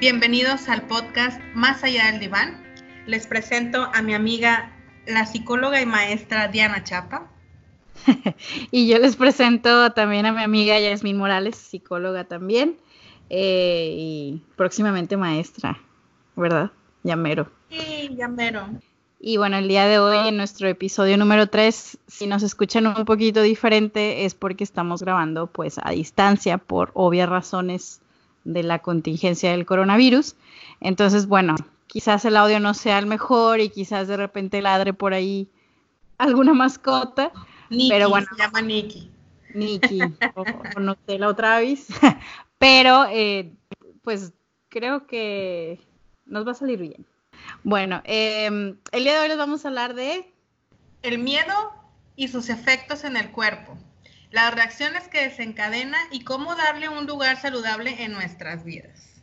bienvenidos al podcast Más allá del diván. Les presento a mi amiga, la psicóloga y maestra Diana Chapa. y yo les presento también a mi amiga Yasmin Morales, psicóloga también, eh, y próximamente maestra, ¿verdad? Llamero. Sí, llamero. Y bueno, el día de hoy, en nuestro episodio número 3, si nos escuchan un poquito diferente, es porque estamos grabando pues a distancia por obvias razones de la contingencia del coronavirus. Entonces, bueno, quizás el audio no sea el mejor y quizás de repente ladre por ahí alguna mascota. pero bueno, se llama Nikki. Nikki, o, no sé, la otra vez. pero, eh, pues creo que nos va a salir bien. Bueno, em, el día de hoy les vamos a hablar de... El miedo y sus efectos en el cuerpo las reacciones que desencadena y cómo darle un lugar saludable en nuestras vidas.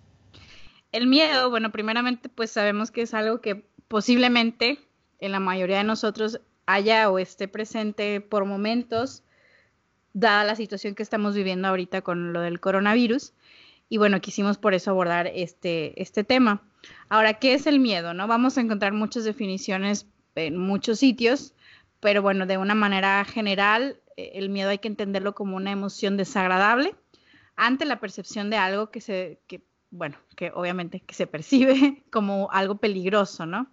El miedo, bueno, primeramente pues sabemos que es algo que posiblemente en la mayoría de nosotros haya o esté presente por momentos, dada la situación que estamos viviendo ahorita con lo del coronavirus. Y bueno, quisimos por eso abordar este, este tema. Ahora, ¿qué es el miedo? ¿No? Vamos a encontrar muchas definiciones en muchos sitios, pero bueno, de una manera general, el miedo hay que entenderlo como una emoción desagradable ante la percepción de algo que se, que, bueno, que obviamente que se percibe como algo peligroso, ¿no?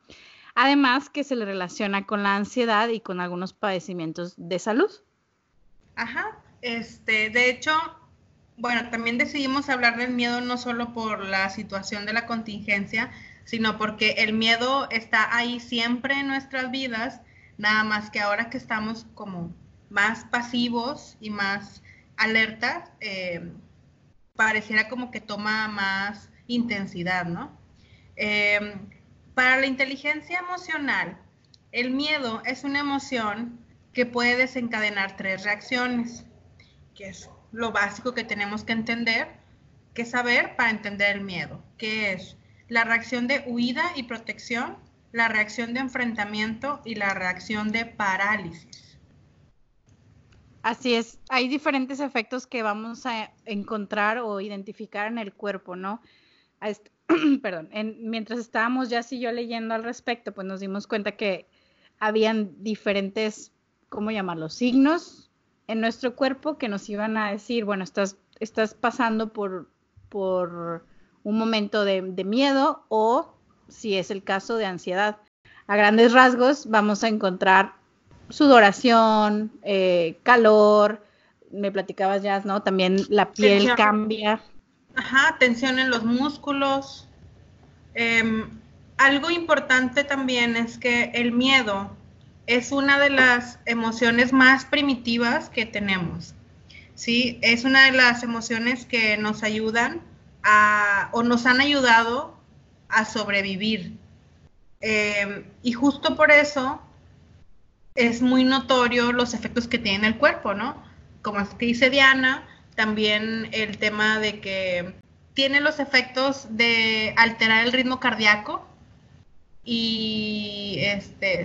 Además que se le relaciona con la ansiedad y con algunos padecimientos de salud. Ajá, este, de hecho, bueno, también decidimos hablar del miedo no solo por la situación de la contingencia, sino porque el miedo está ahí siempre en nuestras vidas, nada más que ahora que estamos como más pasivos y más alertas, eh, pareciera como que toma más intensidad, ¿no? Eh, para la inteligencia emocional, el miedo es una emoción que puede desencadenar tres reacciones, que es lo básico que tenemos que entender, que saber para entender el miedo, que es la reacción de huida y protección, la reacción de enfrentamiento y la reacción de parálisis. Así es, hay diferentes efectos que vamos a encontrar o identificar en el cuerpo, ¿no? perdón, mientras estábamos ya yo leyendo al respecto, pues nos dimos cuenta que habían diferentes, ¿cómo llamarlos? Signos en nuestro cuerpo que nos iban a decir, bueno, estás, estás pasando por, por un momento de miedo o, si es el caso, de ansiedad. A grandes rasgos vamos a encontrar sudoración, eh, calor, me platicabas ya, ¿no? También la piel cambia. Ajá, tensión en los músculos. Em, algo importante también es que el miedo es una de las emociones más primitivas que tenemos. ¿sí? Es una de las emociones que nos ayudan a, o nos han ayudado a sobrevivir. Em, y justo por eso es muy notorio los efectos que tiene en el cuerpo, ¿no? Como dice Diana, también el tema de que tiene los efectos de alterar el ritmo cardíaco y este,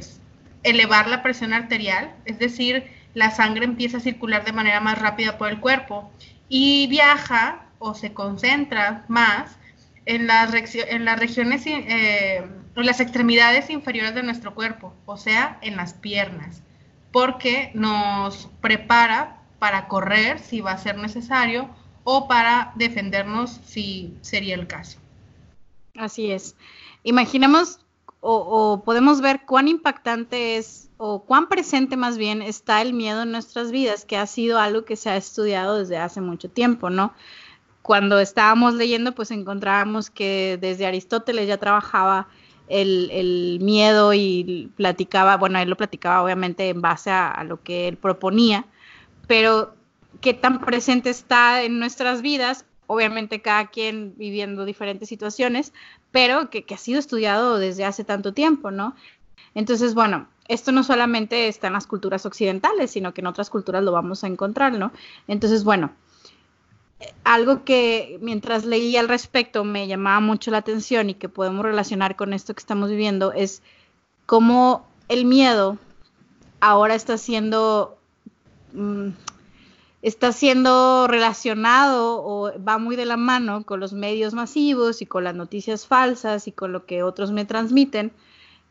elevar la presión arterial, es decir, la sangre empieza a circular de manera más rápida por el cuerpo y viaja o se concentra más en las, en las regiones, eh, en las extremidades inferiores de nuestro cuerpo, o sea, en las piernas, porque nos prepara para correr si va a ser necesario o para defendernos si sería el caso. Así es. Imaginemos o, o, podemos ver cuán impactante es o cuán presente más bien está el miedo en nuestras vidas, que ha sido algo que se ha estudiado desde hace mucho tiempo, ¿no? cuando estábamos leyendo, pues encontrábamos que desde Aristóteles ya trabajaba el, miedo y platicaba, bueno, él lo platicaba obviamente en base a, lo que él proponía, pero qué tan presente está en nuestras vidas, obviamente cada quien viviendo diferentes situaciones, pero que, que ha sido estudiado desde hace tanto tiempo, ¿no? Entonces, bueno, esto no solamente está en las culturas occidentales, sino que en otras culturas lo vamos a encontrar, ¿no? Entonces, bueno, algo que mientras leía al respecto me llamaba mucho la atención y que podemos relacionar con esto que estamos viviendo es cómo el miedo ahora está siendo, mm, está siendo relacionado o va muy de la mano con los medios masivos y con las noticias falsas y con lo que otros me transmiten,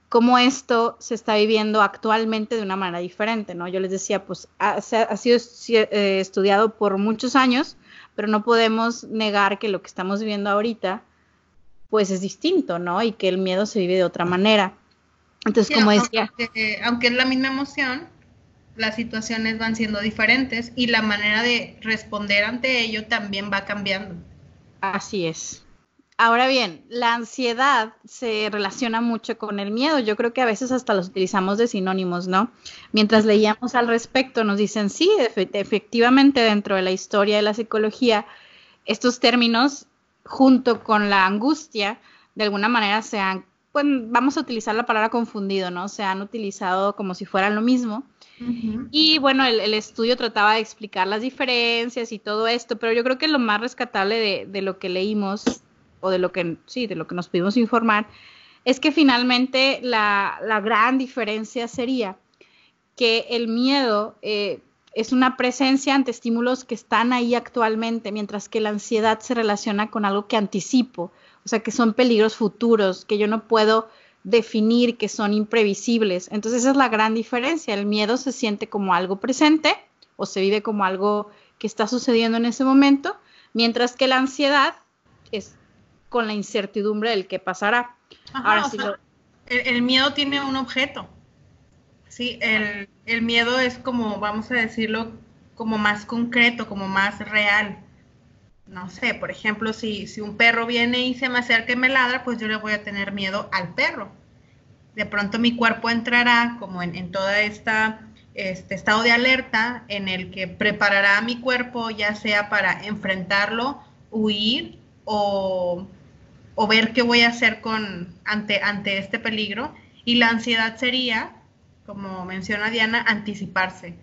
cómo esto se está viviendo actualmente de una manera diferente, ¿no? Yo les decía, pues ha, ha sido eh, estudiado por muchos años, pero no podemos negar que lo que estamos viviendo ahorita, pues es distinto, ¿no? Y que el miedo se vive de otra manera. Entonces, como decía... Aunque, es la misma emoción, las situaciones van siendo diferentes y la manera de responder ante ello también va cambiando. Así es. Ahora bien, la ansiedad se relaciona mucho con el miedo. Yo creo que a veces hasta los utilizamos de sinónimos, ¿no? Mientras leíamos al respecto, nos dicen, sí, efectivamente dentro de la historia de la psicología, estos términos, junto con la angustia, de alguna manera se han, pues vamos a utilizar la palabra confundido, ¿no? Se han utilizado como si fueran lo mismo. Y bueno, el, estudio trataba de explicar las diferencias y todo esto, pero yo creo que lo más rescatable de, de lo que leímos o de lo que, sí, de lo que nos pudimos informar, es que finalmente la, gran diferencia sería que el miedo eh, es una presencia ante estímulos que están ahí actualmente, mientras que la ansiedad se relaciona con algo que anticipo, o sea, que son peligros futuros, que yo no puedo definir, que son imprevisibles. Entonces esa es la gran diferencia. El miedo se siente como algo presente o se vive como algo que está sucediendo en ese momento, mientras que la ansiedad es con la incertidumbre del que pasará. Ahora, el, miedo tiene un objeto. Sí, el, el, miedo es como, vamos a decirlo, como más concreto, como más real. No sé, por ejemplo, si, si un perro viene y se me acerca y me ladra, pues yo le voy a tener miedo al perro. De pronto mi cuerpo entrará como en, en toda esta este estado de alerta en el que preparará mi cuerpo ya sea para enfrentarlo, huir o o ver qué voy a hacer con, ante, ante este peligro. Y la ansiedad sería, como menciona Diana, anticiparse.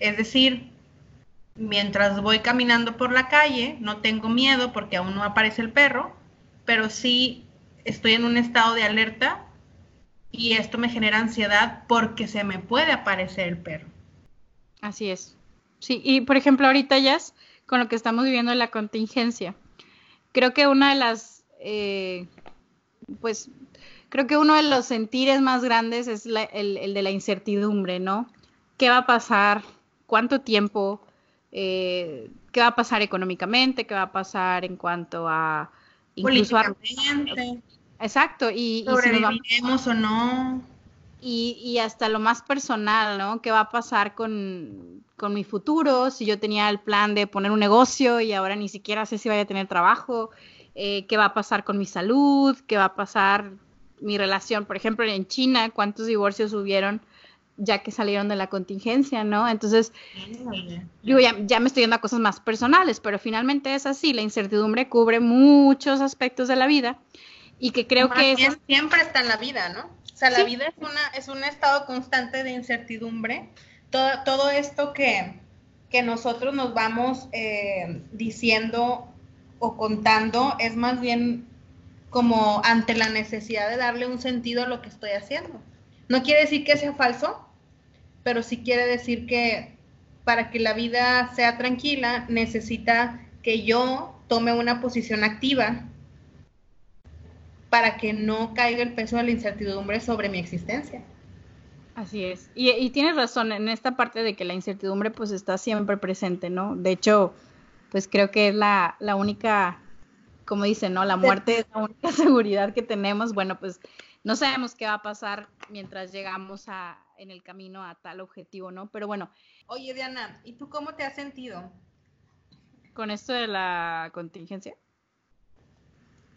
Es decir, mientras voy caminando por la calle, no tengo miedo porque aún no aparece el perro, pero sí estoy en un estado de alerta y esto me genera ansiedad porque se me puede aparecer el perro. Así es. Sí, y por ejemplo, ahorita ya con lo que estamos viviendo en la contingencia, creo que una de las eh, pues creo que uno de los sentires más grandes es el, de la incertidumbre, ¿no? ¿Qué va a pasar? ¿Cuánto tiempo? Eh, ¿Qué va a pasar económicamente? ¿Qué va a pasar en cuanto a... Incluso Exacto. Y, ¿Sobreviviremos o no? Y, y, hasta lo más personal, ¿no? ¿Qué va a pasar con, con mi futuro? Si yo tenía el plan de poner un negocio y ahora ni siquiera sé si vaya a tener trabajo. Eh, qué va a pasar con mi salud, qué va a pasar mi relación, por ejemplo, en China, cuántos divorcios hubieron ya que salieron de la contingencia, ¿no? Entonces, digo, ya, ya, me estoy yendo a cosas más personales, pero finalmente es así, la incertidumbre cubre muchos aspectos de la vida y que creo que siempre está en la vida, ¿no? O sea, la vida es una es un estado constante de incertidumbre. Todo, todo esto que, que nosotros nos vamos eh, diciendo o contando es más bien como ante la necesidad de darle un sentido a lo que estoy haciendo. No quiere decir que sea falso, pero sí quiere decir que para que la vida sea tranquila necesita que yo tome una posición activa para que no caiga el peso de la incertidumbre sobre mi existencia. Así es. Y, y, tienes razón en esta parte de que la incertidumbre pues está siempre presente, ¿no? De hecho, pues creo que es la, única, como dicen, ¿no? La muerte es la única seguridad que tenemos. Bueno, pues no sabemos qué va a pasar mientras llegamos a, en el camino a tal objetivo, ¿no? Pero bueno. Oye, Diana, ¿y tú cómo te has sentido? Con esto de la contingencia.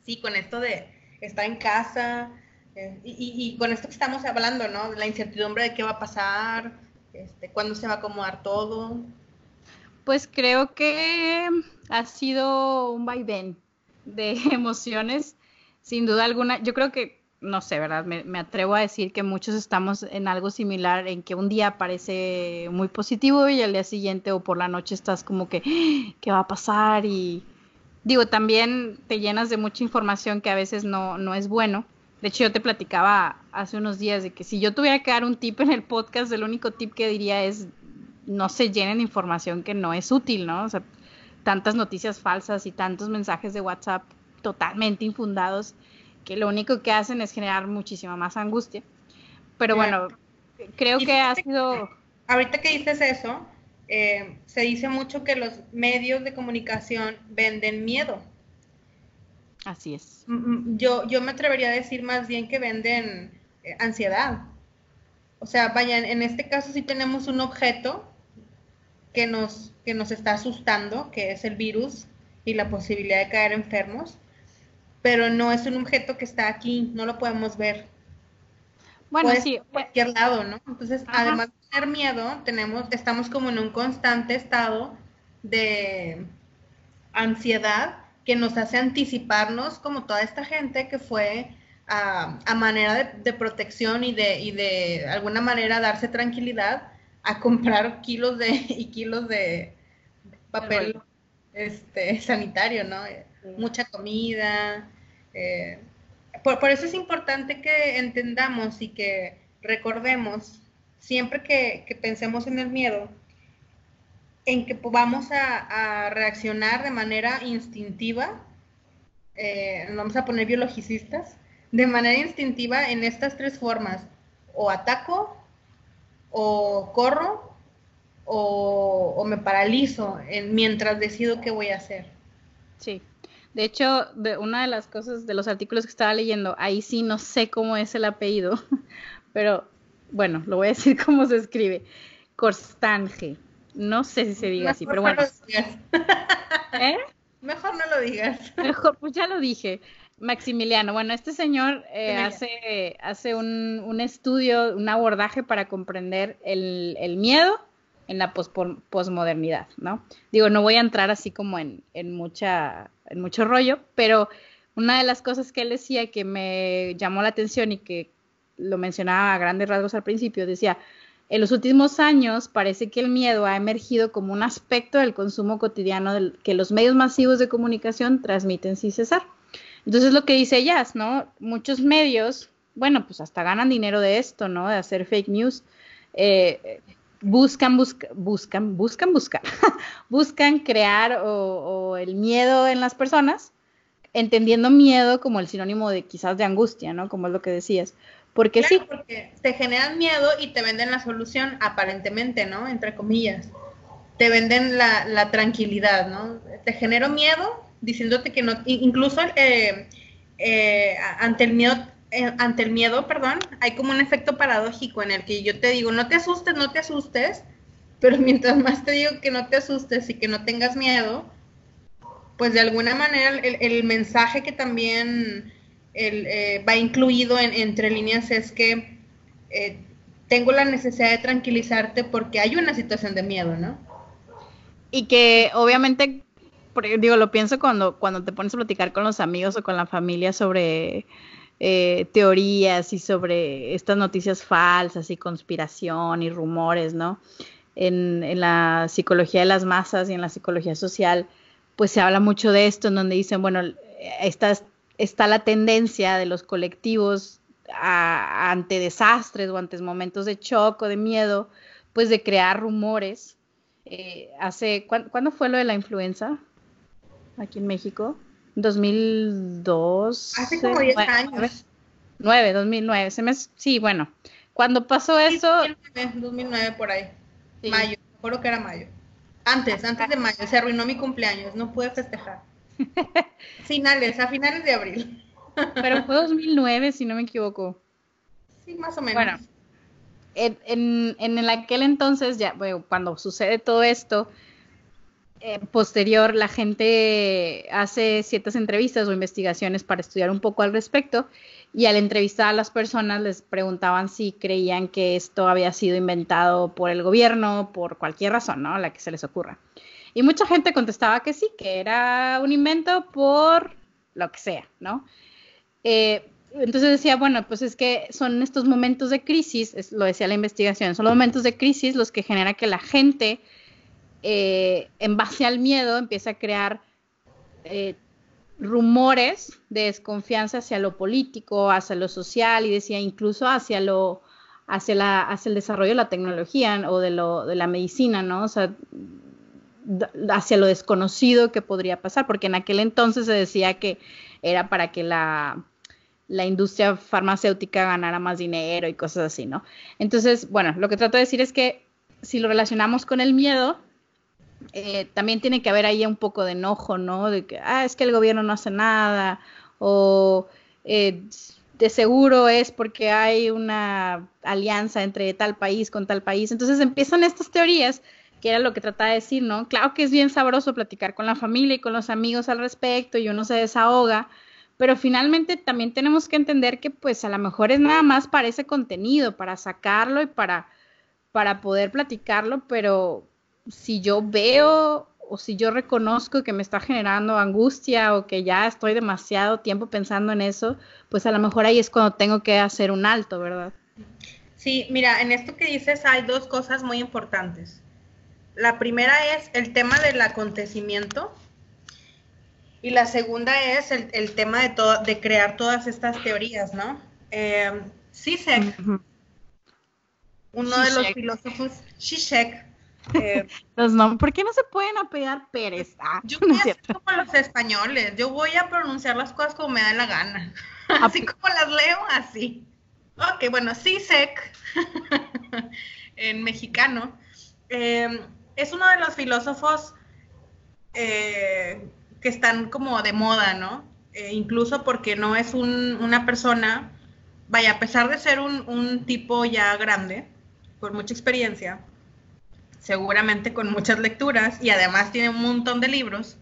Sí, con esto de estar en casa eh, y, con esto que estamos hablando, ¿no? La incertidumbre de qué va a pasar, este, cuándo se va a acomodar todo. Pues creo que ha sido un vaivén de emociones, sin duda alguna. Yo creo que, no sé, ¿verdad? Me, atrevo a decir que muchos estamos en algo similar, en que un día parece muy positivo y al día siguiente o por la noche estás como que, ¿qué va a pasar? Y digo, también te llenas de mucha información que a veces no, no es bueno. De hecho, yo te platicaba hace unos días de que si yo tuviera que dar un tip en el podcast, el único tip que diría es no se llenen de información que no es útil, ¿no? O sea, tantas noticias falsas y tantos mensajes de WhatsApp totalmente infundados que lo único que hacen es generar muchísima más angustia. Pero bueno, creo que ha sido... Ahorita que dices eso, eh, se dice mucho que los medios de comunicación venden miedo. Así es. Mm, mm, yo, yo me atrevería a decir más bien que venden eh, ansiedad. O sea, vayan, en este caso sí tenemos un objeto que nos, que nos está asustando, que es el virus y la posibilidad de caer enfermos, pero no es un objeto que está aquí, no lo podemos ver. Bueno, sí. En cualquier lado, ¿no? Entonces, además de tener miedo, tenemos, estamos como en un constante estado de ansiedad que nos hace anticiparnos como toda esta gente que fue a, manera de, protección y de, y de alguna manera darse tranquilidad a comprar kilos de y kilos de papel este sanitario, ¿no? Mucha comida. Eh, por, eso es importante que entendamos y que recordemos, siempre que, pensemos en el miedo, en que vamos a, reaccionar de manera instintiva, eh, vamos a poner biologicistas, de manera instintiva en estas tres formas, o ataco, o corro, o, me paralizo en, mientras decido qué voy a hacer. Sí. De hecho, de una de las cosas de los artículos que estaba leyendo, ahí sí no sé cómo es el apellido, pero bueno, lo voy a decir cómo se escribe. Corstange. No sé si se diga así, pero bueno. ¿Eh? Mejor no lo digas. Mejor, pues ya lo dije. Maximiliano, bueno, este señor eh, hace, hace un, un, estudio, un abordaje para comprender el, el miedo en la posmodernidad, ¿no? Digo, no voy a entrar así como en, en, mucha, en mucho rollo, pero una de las cosas que él decía que me llamó la atención y que lo mencionaba a grandes rasgos al principio, decía, en los últimos años parece que el miedo ha emergido como un aspecto del consumo cotidiano del, que los medios masivos de comunicación transmiten sin cesar. Entonces lo que dice Jazz, ¿no? Muchos medios, bueno, pues hasta ganan dinero de esto, ¿no? De hacer fake news. Eh, buscan, buscan, buscan, buscar, buscan crear o, el miedo en las personas, entendiendo miedo como el sinónimo de quizás de angustia, ¿no? Como es lo que decías. Porque sí. Porque te generan miedo y te venden la solución, aparentemente, ¿no? Entre comillas. Te venden la, la tranquilidad, ¿no? Te genero miedo diciéndote que no, incluso eh, eh, ante el miedo eh, ante el miedo, perdón, hay como un efecto paradójico en el que yo te digo, no te asustes, no te asustes, pero mientras más te digo que no te asustes y que no tengas miedo, pues de alguna manera el, mensaje que también va incluido en, entre líneas es que tengo la necesidad de tranquilizarte porque hay una situación de miedo, ¿no? Y que obviamente digo, lo pienso cuando, cuando te pones a platicar con los amigos o con la familia sobre eh, teorías y sobre estas noticias falsas y conspiración y rumores, ¿no? En, en, la psicología de las masas y en la psicología social, pues se habla mucho de esto, en donde dicen, bueno, está, está la tendencia de los colectivos ante desastres o ante momentos de shock o de miedo, pues de crear rumores. Eh, hace, ¿Cuándo fue lo de la influenza? Aquí en México. 2002. Hace como 10 años. 9, 2009. Se me, sí, bueno. Cuando pasó eso. 2009, 2009 por ahí. Mayo. Me acuerdo que era mayo. Antes, antes de mayo. Se arruinó mi cumpleaños. No pude festejar. finales, a finales de abril. Pero fue 2009, si no me equivoco. Sí, más o menos. Bueno, en, en, en aquel entonces, ya, bueno, cuando sucede todo esto, eh, posterior la gente hace ciertas entrevistas o investigaciones para estudiar un poco al respecto y al entrevistar a las personas les preguntaban si creían que esto había sido inventado por el gobierno, por cualquier razón, ¿no? La que se les ocurra. Y mucha gente contestaba que sí, que era un invento por lo que sea, ¿no? Eh, entonces decía, bueno, pues es que son estos momentos de crisis, lo decía la investigación, son los momentos de crisis los que genera que la gente eh, en base al miedo empieza a crear eh, rumores de desconfianza hacia lo político, hacia lo social y decía incluso hacia lo, hacia, el desarrollo de la tecnología o de la medicina, ¿no? O sea, hacia lo desconocido que podría pasar, porque en aquel entonces se decía que era para que la, la industria farmacéutica ganara más dinero y cosas así, ¿no? Entonces, bueno, lo que trato de decir es que si lo relacionamos con el miedo, eh, también tiene que haber ahí un poco de enojo, ¿no? De que, ah, es que el gobierno no hace nada, o eh, de seguro es porque hay una alianza entre tal país con tal país. Entonces empiezan estas teorías, que era lo que trataba de decir, ¿no? Claro que es bien sabroso platicar con la familia y con los amigos al respecto y uno se desahoga, pero finalmente también tenemos que entender que pues a lo mejor es nada más para ese contenido, para sacarlo y para, para poder platicarlo, pero si yo veo o si yo reconozco que me está generando angustia o que ya estoy demasiado tiempo pensando en eso, pues a lo mejor ahí es cuando tengo que hacer un alto, ¿verdad? Sí, mira, en esto que dices hay dos cosas muy importantes. La primera es el tema del acontecimiento y la segunda es el, tema de, de crear todas estas teorías, ¿no? Eh, uno de los filósofos, Zizek, eh, los ¿Por qué no se pueden apellar Pérez? Ah, yo voy a hacer como los españoles. Yo voy a pronunciar las cosas como me da la gana. Así como las leo, así. Ok, bueno, CISEC, en mexicano, em, es uno de los filósofos eh, que están como de moda, ¿no? Eh, incluso porque no es una persona, vaya, a pesar de ser un, un tipo ya grande, con mucha experiencia, seguramente con muchas lecturas y además tiene un montón de libros.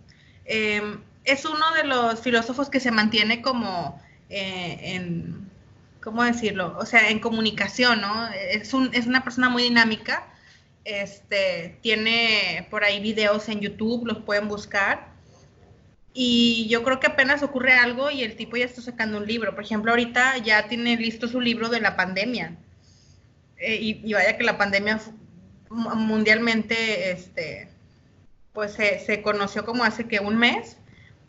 Eh, es uno de los filósofos que se mantiene como eh, en, ¿cómo decirlo? O sea, en comunicación, ¿no? Es, un, es una persona muy dinámica. Este, tiene por ahí videos en YouTube, los pueden buscar. Y yo creo que apenas ocurre algo y el tipo ya está sacando un libro. Por ejemplo, ahorita ya tiene listo su libro de la pandemia. Eh, y, y, vaya que la pandemia mundialmente, este, pues se, conoció como hace que un mes.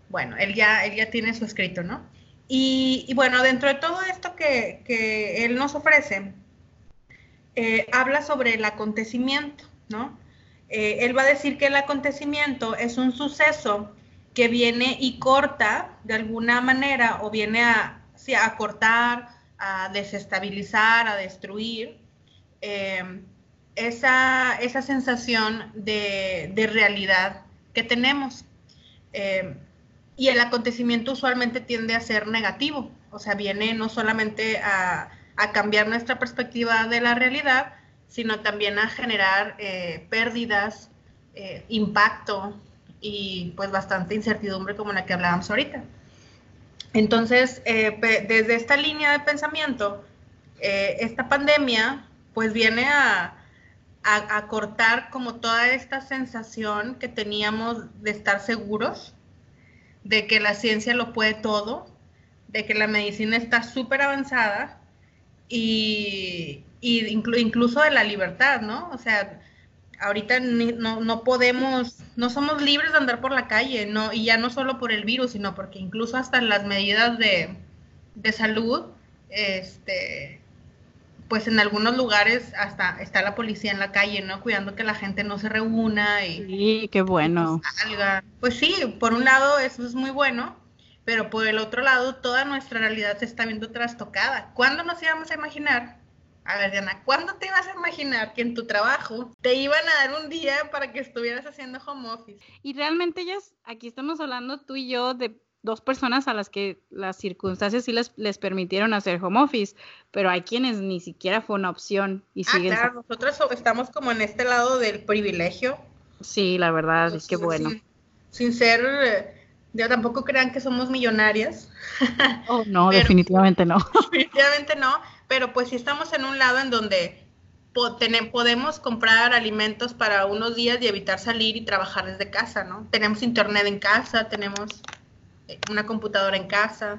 Bueno, él ya, él ya tiene su escrito, ¿no? Y, bueno, dentro de todo esto que, él nos ofrece, eh, habla sobre el acontecimiento, ¿no? Eh, él va a decir que el acontecimiento es un suceso que viene y corta de alguna manera o viene a, a cortar, a desestabilizar, a destruir eh, esa, esa sensación de, realidad que tenemos. Eh, y el acontecimiento usualmente tiende a ser negativo, o sea, viene no solamente a, cambiar nuestra perspectiva de la realidad, sino también a generar eh, pérdidas, eh, impacto y pues bastante incertidumbre como la que hablábamos ahorita. Entonces, desde esta línea de pensamiento, esta pandemia pues viene a, a, cortar como toda esta sensación que teníamos de estar seguros, de que la ciencia lo puede todo, de que la medicina está súper avanzada y, incluso de la libertad, ¿no? O sea, ahorita no, podemos, no somos libres de andar por la calle, no, y ya no solo por el virus, sino porque incluso hasta las medidas de, de salud, este, pues en algunos lugares hasta está la policía en la calle, ¿no? Cuidando que la gente no se reúna y... Sí, qué bueno. salga. Pues sí, por un lado eso es muy bueno, pero por el otro lado toda nuestra realidad se está viendo trastocada. ¿Cuándo nos íbamos a imaginar? A ver, Diana, ¿cuándo te ibas a imaginar que en tu trabajo te iban a dar un día para que estuvieras haciendo home office? Y realmente ya aquí estamos hablando tú y yo de dos personas a las que las circunstancias sí les, les permitieron hacer home office, pero hay quienes ni siquiera fue una opción y ah, Claro, nosotros estamos como en este lado del privilegio. Sí, la verdad, es que bueno. Sin, ser, ya tampoco crean que somos millonarias. Oh, no, definitivamente no. Definitivamente no, pero pues sí estamos en un lado en donde podemos comprar alimentos para unos días y evitar salir y trabajar desde casa, ¿no? Tenemos internet en casa, tenemos una computadora en casa.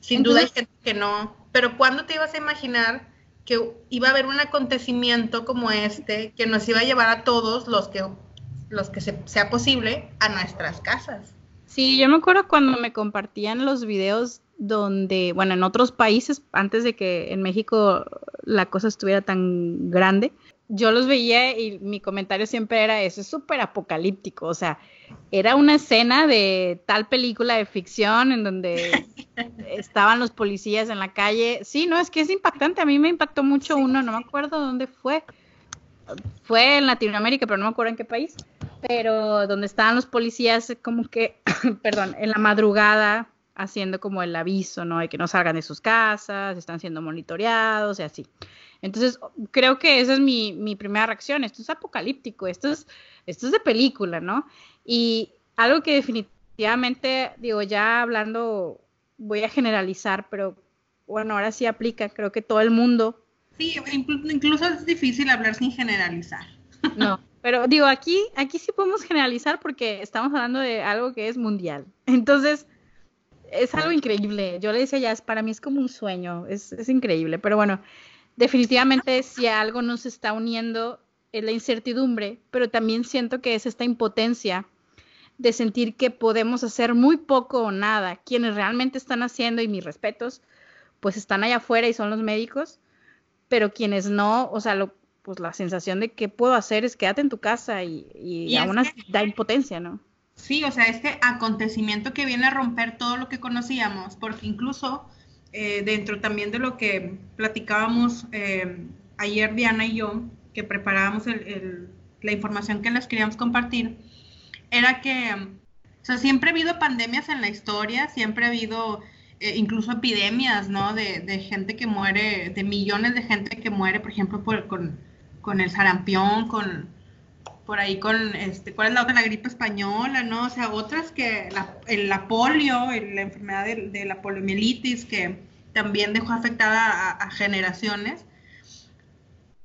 Sin duda hay gente que no. Pero ¿cuándo te ibas a imaginar que iba a haber un acontecimiento como este que nos iba a llevar a todos los que, los que sea posible a nuestras casas? Sí, yo me acuerdo cuando me compartían los videos donde, bueno, en otros países, antes de que en México la cosa estuviera tan grande. Yo los veía y mi comentario siempre era, eso es súper apocalíptico, o sea, era una escena de tal película de ficción en donde estaban los policías en la calle. Sí, no, es que es impactante, a mí me impactó mucho uno, no me acuerdo dónde fue, fue en Latinoamérica, pero no me acuerdo en qué país, pero donde estaban los policías como que, perdón, en la madrugada haciendo como el aviso, ¿no? De que no salgan de sus casas, están siendo monitoreados y así. Entonces, creo que esa es mi, mi primera reacción. Esto es apocalíptico, esto es, esto es de película, ¿no? Y algo que definitivamente, digo, ya hablando, voy a generalizar, pero bueno, ahora sí aplica, creo que todo el mundo. Sí, incluso es difícil hablar sin generalizar. No, pero digo, aquí, aquí sí podemos generalizar porque estamos hablando de algo que es mundial. Entonces, es algo increíble. Yo le decía ya, para mí es como un sueño, es, es increíble. Pero bueno, definitivamente si algo nos está uniendo es la incertidumbre, pero también siento que es esta impotencia de sentir que podemos hacer muy poco o nada. Quienes realmente están haciendo, y mis respetos, pues están allá afuera y son los médicos, pero quienes no, o sea, lo, pues la sensación de que puedo hacer es quédate en tu casa y, y, aún así da impotencia, ¿no? Sí, o sea, este acontecimiento que viene a romper todo lo que conocíamos, porque incluso eh, dentro también de lo que platicábamos eh, ayer Diana y yo, que preparábamos la información que les queríamos compartir, era que, o sea, siempre ha habido pandemias en la historia, siempre ha habido eh, incluso epidemias, ¿no? De, de, gente que muere, de millones de gente que muere, por ejemplo, por, con, con el sarampión, con por ahí con, este, ¿cuál es la otra? La gripe española, ¿no? O sea, otras que, la, el, la polio, la enfermedad de, la poliomielitis, que también dejó afectada a, generaciones.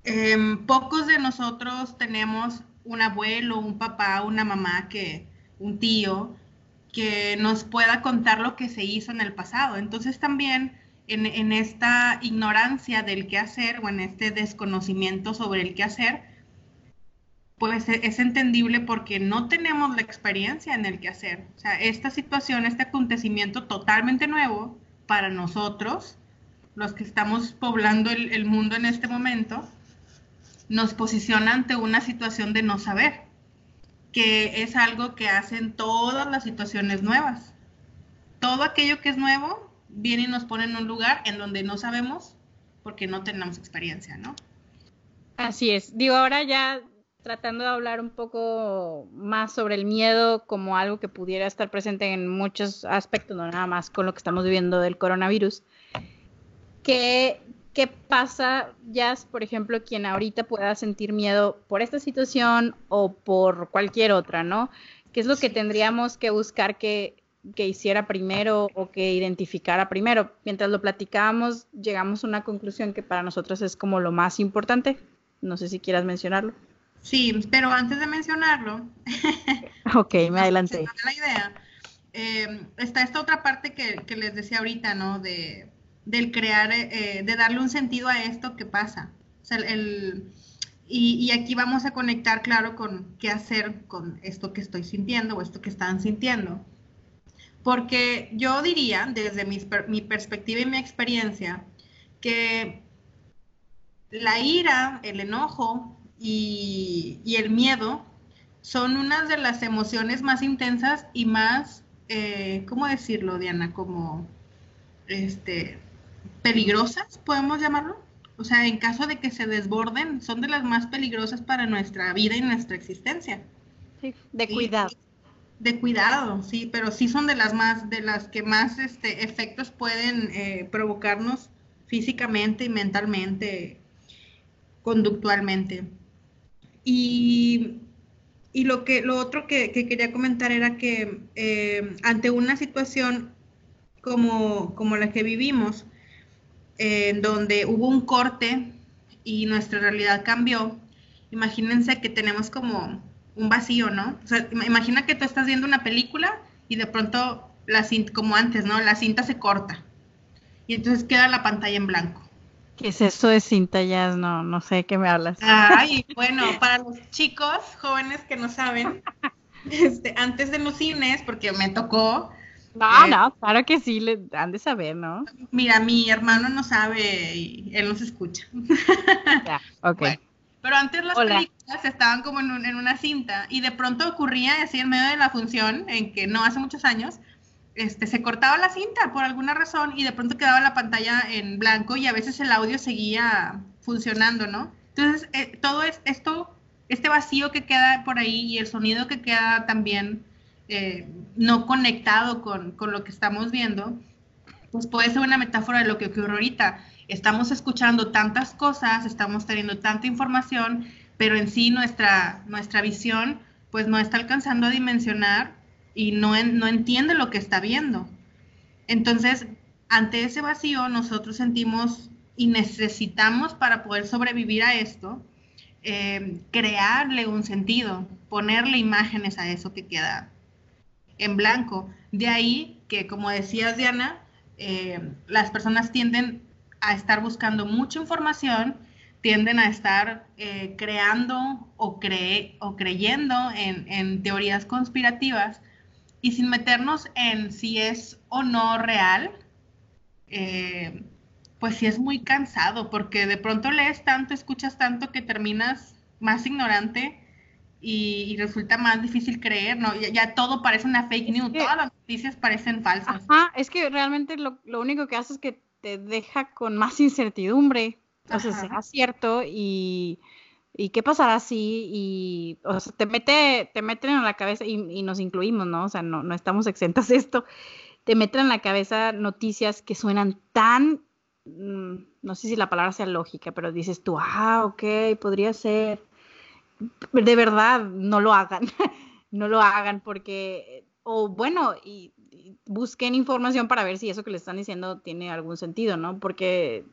Em, pocos de nosotros tenemos un abuelo, un papá, una mamá, que, un tío, que nos pueda contar lo que se hizo en el pasado. Entonces también en, en esta ignorancia del qué hacer o en este desconocimiento sobre el qué hacer, pues e, es entendible porque no tenemos la experiencia en el que hacer. O sea, esta situación, este acontecimiento totalmente nuevo para nosotros, los que estamos poblando el, mundo en este momento, nos posiciona ante una situación de no saber, que es algo que hacen todas las situaciones nuevas. Todo aquello que es nuevo viene y nos pone en un lugar en donde no sabemos porque no tenemos experiencia, ¿no? Así es. Digo, ahora ya tratando de hablar un poco más sobre el miedo como algo que pudiera estar presente en muchos aspectos, no nada más con lo que estamos viviendo del coronavirus. ¿Qué, qué pasa, ya por ejemplo, quien ahorita pueda sentir miedo por esta situación o por cualquier otra, ¿no? ¿Qué es lo que tendríamos que buscar que, que hiciera primero o que identificara primero? Mientras lo platicábamos, llegamos a una conclusión que para nosotros es como lo más importante. No sé si quieras mencionarlo. Sí, pero antes de mencionarlo, ok, me adelanté. La idea, eh, está esta otra parte que, les decía ahorita, ¿no? De, del crear, eh, de darle un sentido a esto que pasa. O sea, el, y, y, aquí vamos a conectar, claro, con qué hacer con esto que estoy sintiendo o esto que están sintiendo. Porque yo diría, desde mi, mi perspectiva y mi experiencia, que la ira, el enojo, y, el miedo son unas de las emociones más intensas y más, eh, ¿cómo decirlo, Diana? Como, este, peligrosas, podemos llamarlo. O sea, en caso de que se desborden, son de las más peligrosas para nuestra vida y nuestra existencia. Sí, de cuidado. de cuidado, sí, pero sí son de las más, de las que más este, efectos pueden eh, provocarnos físicamente y mentalmente, conductualmente. Y, lo, que, lo otro que, quería comentar era que eh, ante una situación como, como la que vivimos, en donde hubo un corte y nuestra realidad cambió, imagínense que tenemos como un vacío, ¿no? O sea, imagina que tú estás viendo una película y de pronto, la cinta, como antes, ¿no? La cinta se corta y entonces queda la pantalla en blanco. ¿Qué es eso de cinta jazz? No, no sé de qué me hablas. Ay, bueno, para los chicos jóvenes que no saben, este, antes de los cines, porque me tocó, No, eh, no, claro que sí, le han de saber, ¿no? Mira, mi hermano no sabe y él nos escucha. Ya, ok. pero antes las películas estaban como en, en, una cinta y de pronto ocurría así en medio de la función, en que no hace muchos años, este, se cortaba la cinta por alguna razón y de pronto quedaba la pantalla en blanco y a veces el audio seguía funcionando, ¿no? Entonces, eh, todo es, esto, este vacío que queda por ahí y el sonido que queda también eh, no conectado con, con, lo que estamos viendo, pues puede ser una metáfora de lo que ocurre ahorita. Estamos escuchando tantas cosas, estamos teniendo tanta información, pero en sí nuestra, nuestra visión pues no está alcanzando a dimensionar y no, no entiende lo que está viendo. Entonces, ante ese vacío, nosotros sentimos y necesitamos para poder sobrevivir a esto, eh, crearle un sentido, ponerle imágenes a eso que queda en blanco. De ahí que, como decías, Diana, eh, las personas tienden a estar buscando mucha información, tienden a estar eh, creando o, cree, o creyendo en, en teorías conspirativas y sin meternos en si es o no real, eh, pues sí es muy cansado, porque de pronto lees tanto, escuchas tanto que terminas más ignorante y, resulta más difícil creer, ¿no? Ya, todo parece una fake news, todas las noticias parecen falsas. Ajá, es que realmente lo, único que hace es que te deja con más incertidumbre, o sea, será cierto y ¿Y qué pasará si y o sea, te mete, te meten en la cabeza y, nos incluimos, ¿no? O sea, no, no estamos exentas de esto. Te meten en la cabeza noticias que suenan tan, mm, no sé si la palabra sea lógica, pero dices tú, ah, ok, podría ser. De verdad, no lo hagan, no lo hagan porque, o bueno, y busquen información para ver si eso que le están diciendo tiene algún sentido, ¿no? Porque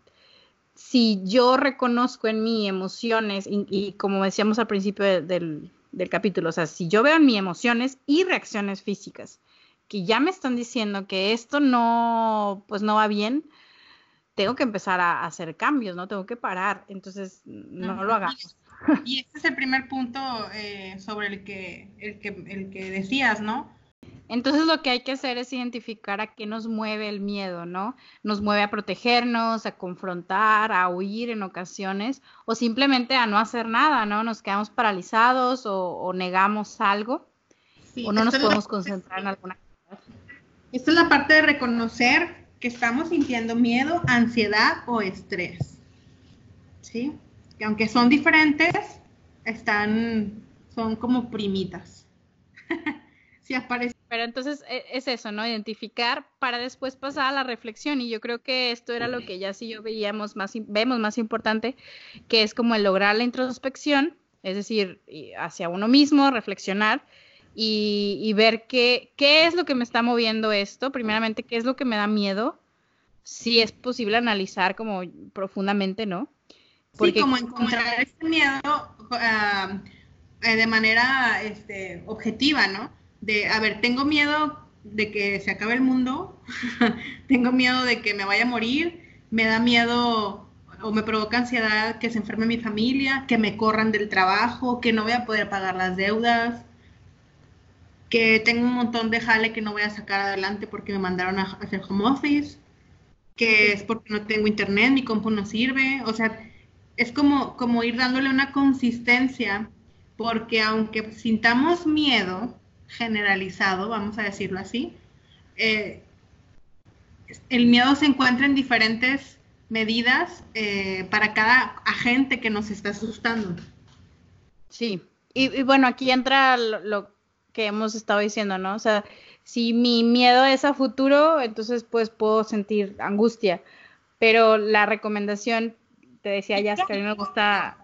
si yo reconozco en mí emociones y, como decíamos al principio del, capítulo, o sea, si yo veo en mí emociones y reacciones físicas que ya me están diciendo que esto no, pues no va bien, tengo que empezar a, hacer cambios, ¿no? Tengo que parar, entonces no lo hagamos. Y este es el primer punto eh, sobre el que, el que, el que decías, ¿no? Entonces lo que hay que hacer es identificar a qué nos mueve el miedo, ¿no? Nos mueve a protegernos, a confrontar, a huir en ocasiones o simplemente a no hacer nada, ¿no? Nos quedamos paralizados o, negamos algo o no nos podemos concentrar en alguna cosa. Esta es la parte de reconocer que estamos sintiendo miedo, ansiedad o estrés. ¿Sí? Que aunque son diferentes, están, son como primitas. si aparece pero entonces e, es eso, ¿no? Identificar para después pasar a la reflexión. Y yo creo que esto era lo que ya sí yo veíamos más, vemos más importante, que es como el lograr la introspección, es decir, hacia uno mismo, reflexionar y, ver qué, qué es lo que me está moviendo esto. Primeramente, qué es lo que me da miedo. Si es posible analizar como profundamente, ¿no? Porque, sí, como encontrar ese miedo eh, de manera este, objetiva, ¿no? De, a ver, tengo miedo de que se acabe el mundo, tengo miedo de que me vaya a morir, me da miedo o me provoca ansiedad que se enferme mi familia, que me corran del trabajo, que no voy a poder pagar las deudas, que tengo un montón de jale que no voy a sacar adelante porque me mandaron a hacer home office, que es porque no tengo internet, mi compu no sirve, o sea, es como, como ir dándole una consistencia, porque aunque sintamos miedo, generalizado, vamos a decirlo así. Eh, el miedo se encuentra en diferentes medidas eh, para cada agente que nos está asustando. Sí, y, bueno, aquí entra lo, que hemos estado diciendo, ¿no? O sea, si mi miedo es a futuro, entonces pues puedo sentir angustia, pero la recomendación, te decía ya, que a mí me gusta...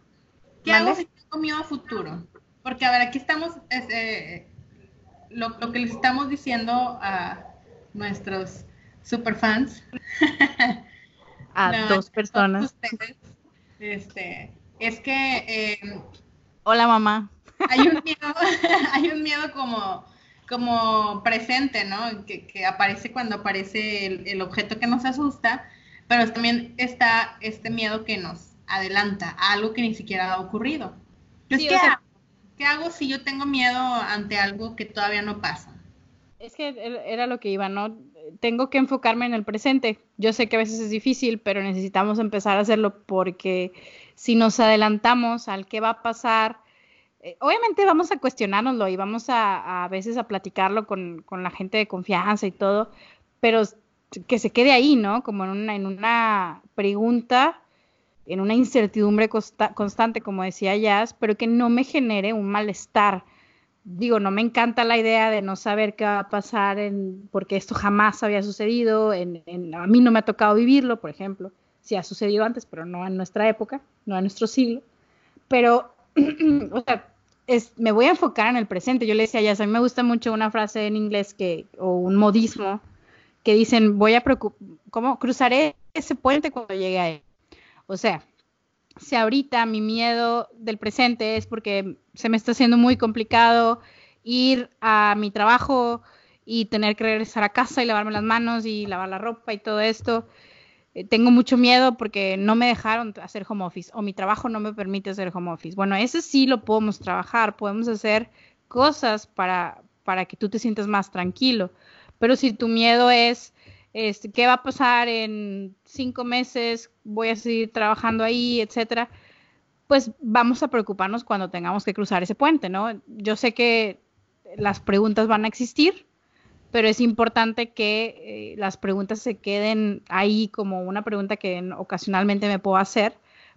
¿Qué hago si tengo miedo a futuro? Porque, a ver, aquí estamos eh, lo, que les estamos diciendo a nuestros superfans. a dos personas. este, es que... Eh, Hola mamá. Hay un miedo, hay un miedo como, como presente, ¿no? Que, aparece cuando aparece el, objeto que nos asusta, pero también está este miedo que nos adelanta a algo que ni siquiera ha ocurrido. ¿Qué hago si yo tengo miedo ante algo que todavía no pasa? Es que era lo que iba, ¿no? Tengo que enfocarme en el presente. Yo sé que a veces es difícil, pero necesitamos empezar a hacerlo porque si nos adelantamos al qué va a pasar, eh, obviamente vamos a cuestionárnoslo y vamos a, a veces a platicarlo con, con, la gente de confianza y todo, pero que se quede ahí, ¿no? Como en una, en una pregunta, en una incertidumbre constante, como decía Jazz, pero que no me genere un malestar digo, no me encanta la idea de no saber qué va a pasar porque esto jamás había sucedido, a mí no me ha tocado vivirlo, por ejemplo, sí ha sucedido antes, pero no en nuestra época, no en nuestro siglo, pero, o sea, me voy a enfocar en el presente. Yo le decía a a mí me gusta mucho una frase en inglés que, o un modismo, que dicen, voy a ¿cómo? Cruzaré ese puente cuando llegue a. O sea, si ahorita mi miedo del presente es porque se me está haciendo muy complicado ir a mi trabajo y tener que regresar a casa y lavarme las manos y lavar la ropa y todo esto. Eh, tengo mucho miedo porque no me dejaron hacer home office o mi trabajo no me permite hacer home office. Bueno, ese sí lo podemos trabajar, podemos hacer cosas para, para que tú te sientas más tranquilo. Pero si tu miedo es este, qué va a pasar en cinco meses, voy a seguir trabajando ahí, etcétera, pues vamos a preocuparnos cuando tengamos que cruzar ese puente, ¿no? Yo sé que las preguntas van a existir, pero es importante que eh, las preguntas se queden ahí como una pregunta que ocasionalmente me puedo hacer,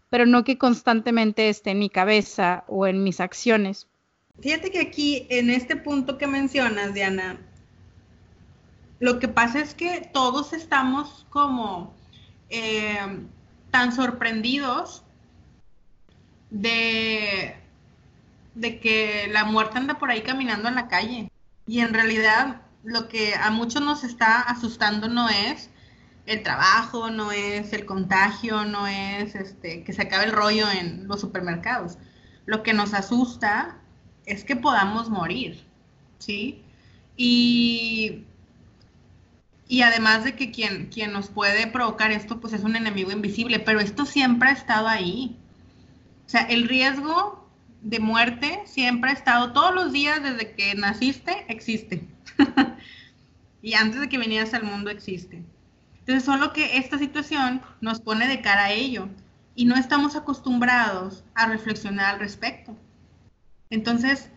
pero no que constantemente esté en mi cabeza o en mis acciones. Fíjate que aquí, en este punto que mencionas, Diana, lo que pasa es que todos estamos como eh, tan sorprendidos de, de que la muerte anda por ahí caminando en la calle. Y en realidad lo que a muchos nos está asustando no es el trabajo, no es el contagio, no es este, que se acabe el rollo en los supermercados. Lo que nos asusta es que podamos morir, ¿sí? Y y además de que quien, quien nos puede provocar esto, pues es un enemigo invisible, pero esto siempre ha estado ahí. O sea, el riesgo de muerte siempre ha estado todos los días desde que naciste, existe. y antes de que vinieras al mundo existe. Entonces, solo que esta situación nos pone de cara a ello y no estamos acostumbrados a reflexionar al respecto. Entonces,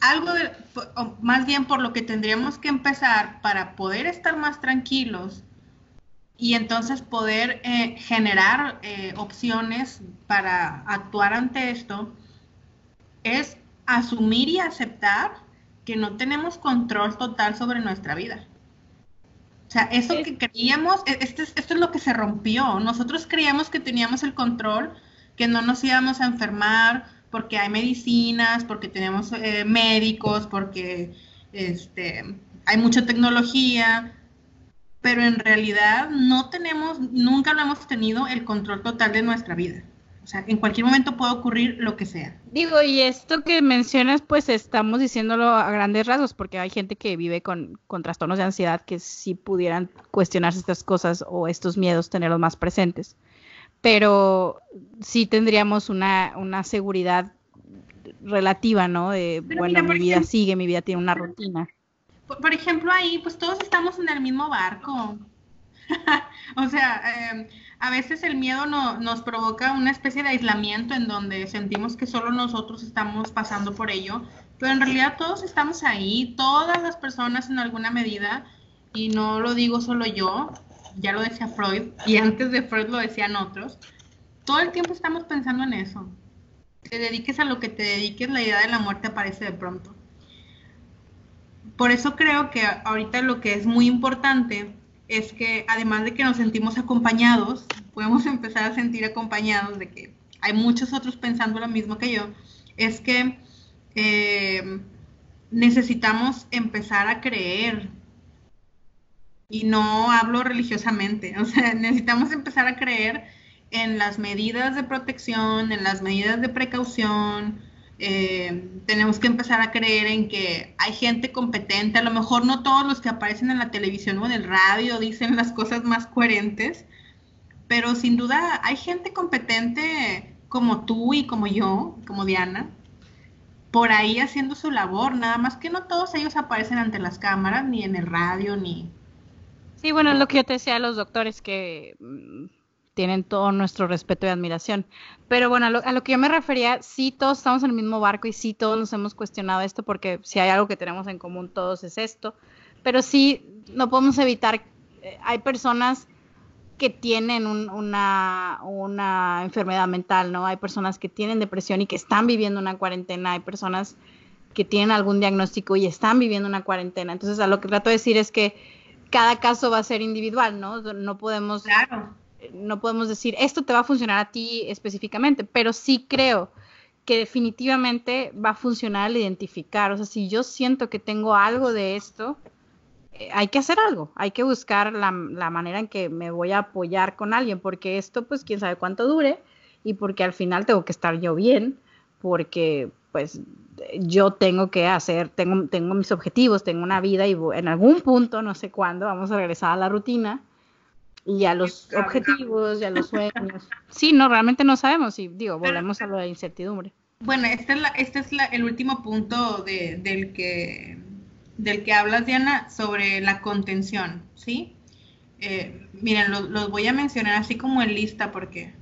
algo, de, más bien por lo que tendríamos que empezar para poder estar más tranquilos y entonces poder eh, generar eh, opciones para actuar ante esto, es asumir y aceptar que no tenemos control total sobre nuestra vida. O sea, eso que creíamos, e, esto es, esto es lo que se rompió. Nosotros creíamos que teníamos el control, que no nos íbamos a enfermar, porque hay medicinas, porque tenemos eh, médicos, porque este, hay mucha tecnología, pero en realidad no tenemos, nunca lo hemos tenido el control total de nuestra vida. O sea, en cualquier momento puede ocurrir lo que sea. Digo, y esto que mencionas, pues estamos diciéndolo a grandes rasgos, porque hay gente que vive con, con trastornos de ansiedad que si pudieran cuestionarse estas cosas o estos miedos, tenerlos más presentes pero sí tendríamos una, una seguridad relativa, ¿no? De, bueno, mi vida sigue, mi vida tiene una rutina. Por, ejemplo, ahí, pues todos estamos en el mismo barco. o sea, em, a veces el miedo no, nos provoca una especie de aislamiento en donde sentimos que solo nosotros estamos pasando por ello, pero en realidad todos estamos ahí, todas las personas en alguna medida, y no lo digo solo yo, ya lo decía Freud, y antes de Freud lo decían otros, todo el tiempo estamos pensando en eso. Te dediques a lo que te dediques, la idea de la muerte aparece de pronto. Por eso creo que ahorita lo que es muy importante es que además de que nos sentimos acompañados, podemos empezar a sentir acompañados de que hay muchos otros pensando lo mismo que yo, es que eh, necesitamos empezar a creer y no hablo religiosamente, o sea, necesitamos empezar a creer en las medidas de protección, en las medidas de precaución, eh, tenemos que empezar a creer en que hay gente competente, a lo mejor no todos los que aparecen en la televisión o en el radio dicen las cosas más coherentes, pero sin duda hay gente competente como tú y como yo, como Diana, por ahí haciendo su labor, nada más que no todos ellos aparecen ante las cámaras, ni en el radio, ni... Sí, bueno, lo que yo te decía a los doctores que mm, tienen todo nuestro respeto y admiración. Pero bueno, a lo, a lo, que yo me refería, sí todos estamos en el mismo barco y sí todos nos hemos cuestionado esto porque si hay algo que tenemos en común todos es esto. Pero sí, no podemos evitar, eh, hay personas que tienen una, una enfermedad mental, ¿no? Hay personas que tienen depresión y que están viviendo una cuarentena, hay personas que tienen algún diagnóstico y están viviendo una cuarentena. Entonces, a lo que trato de decir es que cada caso va a ser individual, ¿no? No podemos, no podemos decir, esto te va a funcionar a ti específicamente, pero sí creo que definitivamente va a funcionar al identificar. O sea, si yo siento que tengo algo de esto, eh, hay que hacer algo, hay que buscar la, manera en que me voy a apoyar con alguien, porque esto pues quién sabe cuánto dure y porque al final tengo que estar yo bien, porque pues yo tengo que hacer, tengo, tengo mis objetivos, tengo una vida y en algún punto, no sé cuándo, vamos a regresar a la rutina y a los objetivos y a los sueños. Sí, no, realmente no sabemos y digo, volvemos a lo de incertidumbre. Bueno, este es, la, este es el último punto de, del que del que hablas, Diana, sobre la contención, ¿sí? Eh, miren, los voy a mencionar así como en lista porque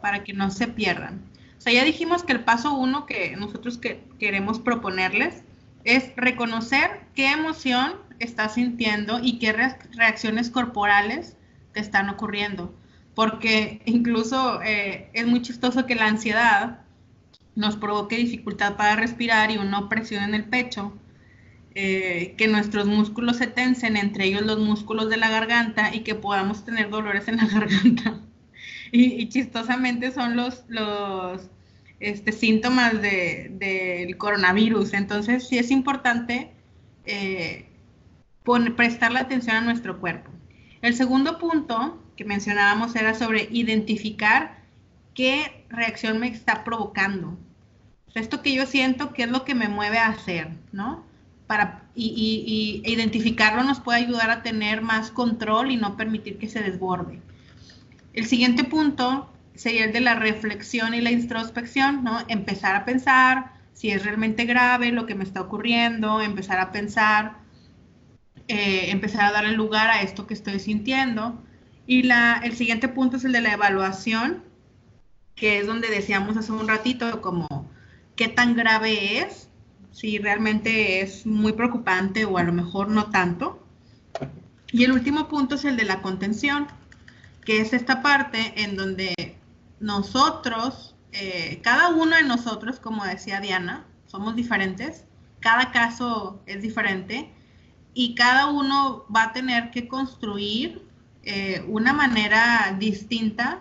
para que no se pierdan. Sea, ya dijimos que el paso uno que nosotros que queremos proponerles es reconocer qué emoción estás sintiendo y qué reacciones corporales te están ocurriendo. Porque incluso eh, es muy chistoso que la ansiedad nos provoque dificultad para respirar y una opresión en el pecho eh, que nuestros músculos se tensen, entre ellos los músculos de la garganta, y que podamos tener dolores en la garganta. y, chistosamente son los, los este, síntomas del de, coronavirus. Entonces sí es importante eh, prestarle atención a nuestro cuerpo. El segundo punto que mencionábamos era sobre identificar qué reacción me está provocando. Esto que yo siento, qué es lo que me mueve a hacer, ¿no? para, y, identificarlo nos puede ayudar a tener más control y no permitir que se desborde. El siguiente punto sería el de la reflexión y la introspección, ¿no? Empezar a pensar si es realmente grave lo que me está ocurriendo, empezar a pensar, eh, empezar a darle lugar a esto que estoy sintiendo. Y la, el siguiente punto es el de la evaluación, que es donde decíamos hace un ratito como qué tan grave es si realmente es muy preocupante o a lo mejor no tanto. Y el último punto es el de la contención, que es esta parte en donde nosotros, eh, cada uno de nosotros, como decía Diana, somos diferentes, cada caso es diferente y cada uno va a tener que construir eh, una manera distinta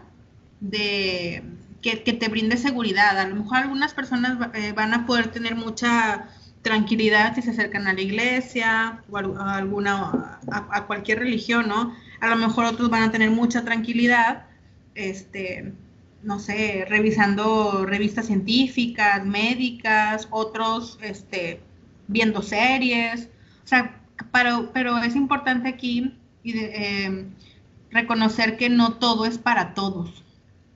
de, que, te brinde seguridad. A lo mejor algunas personas eh, van a poder tener mucha tranquilidad si se acercan a la iglesia o a, alguna, a, cualquier religión, ¿no? A lo mejor otros van a tener mucha tranquilidad, este, no sé, revisando revistas científicas, médicas, otros, este, viendo series. O sea, pero, pero es importante aquí eh, reconocer que no todo es para todos.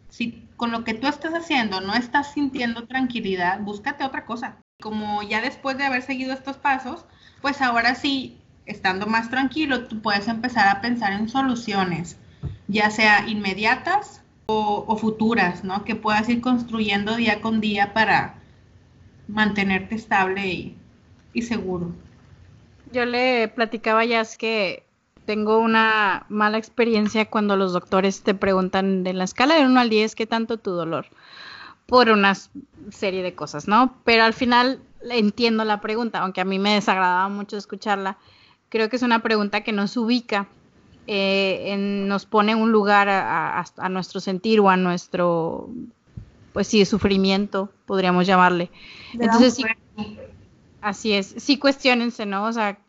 Si con lo que tú estás haciendo no estás sintiendo tranquilidad, búscate otra cosa. Como ya después de haber seguido estos pasos, pues ahora sí, estando más tranquilo, tú puedes empezar a pensar en soluciones, ya sea inmediatas o, futuras, ¿no? Que puedas ir construyendo día con día para mantenerte estable y, y seguro. Yo le platicaba ya es que tengo una mala experiencia cuando los doctores te preguntan de la escala de 1 al 10 qué tanto tu dolor por una serie de cosas, ¿no? Pero al final entiendo la pregunta, aunque a mí me desagradaba mucho escucharla. Creo que es una pregunta que nos ubica, eh, nos pone en un lugar a, nuestro sentir o a nuestro, pues sí, sufrimiento, podríamos llamarle. Entonces, sí, así es, sí cuestionense, ¿no? O sea,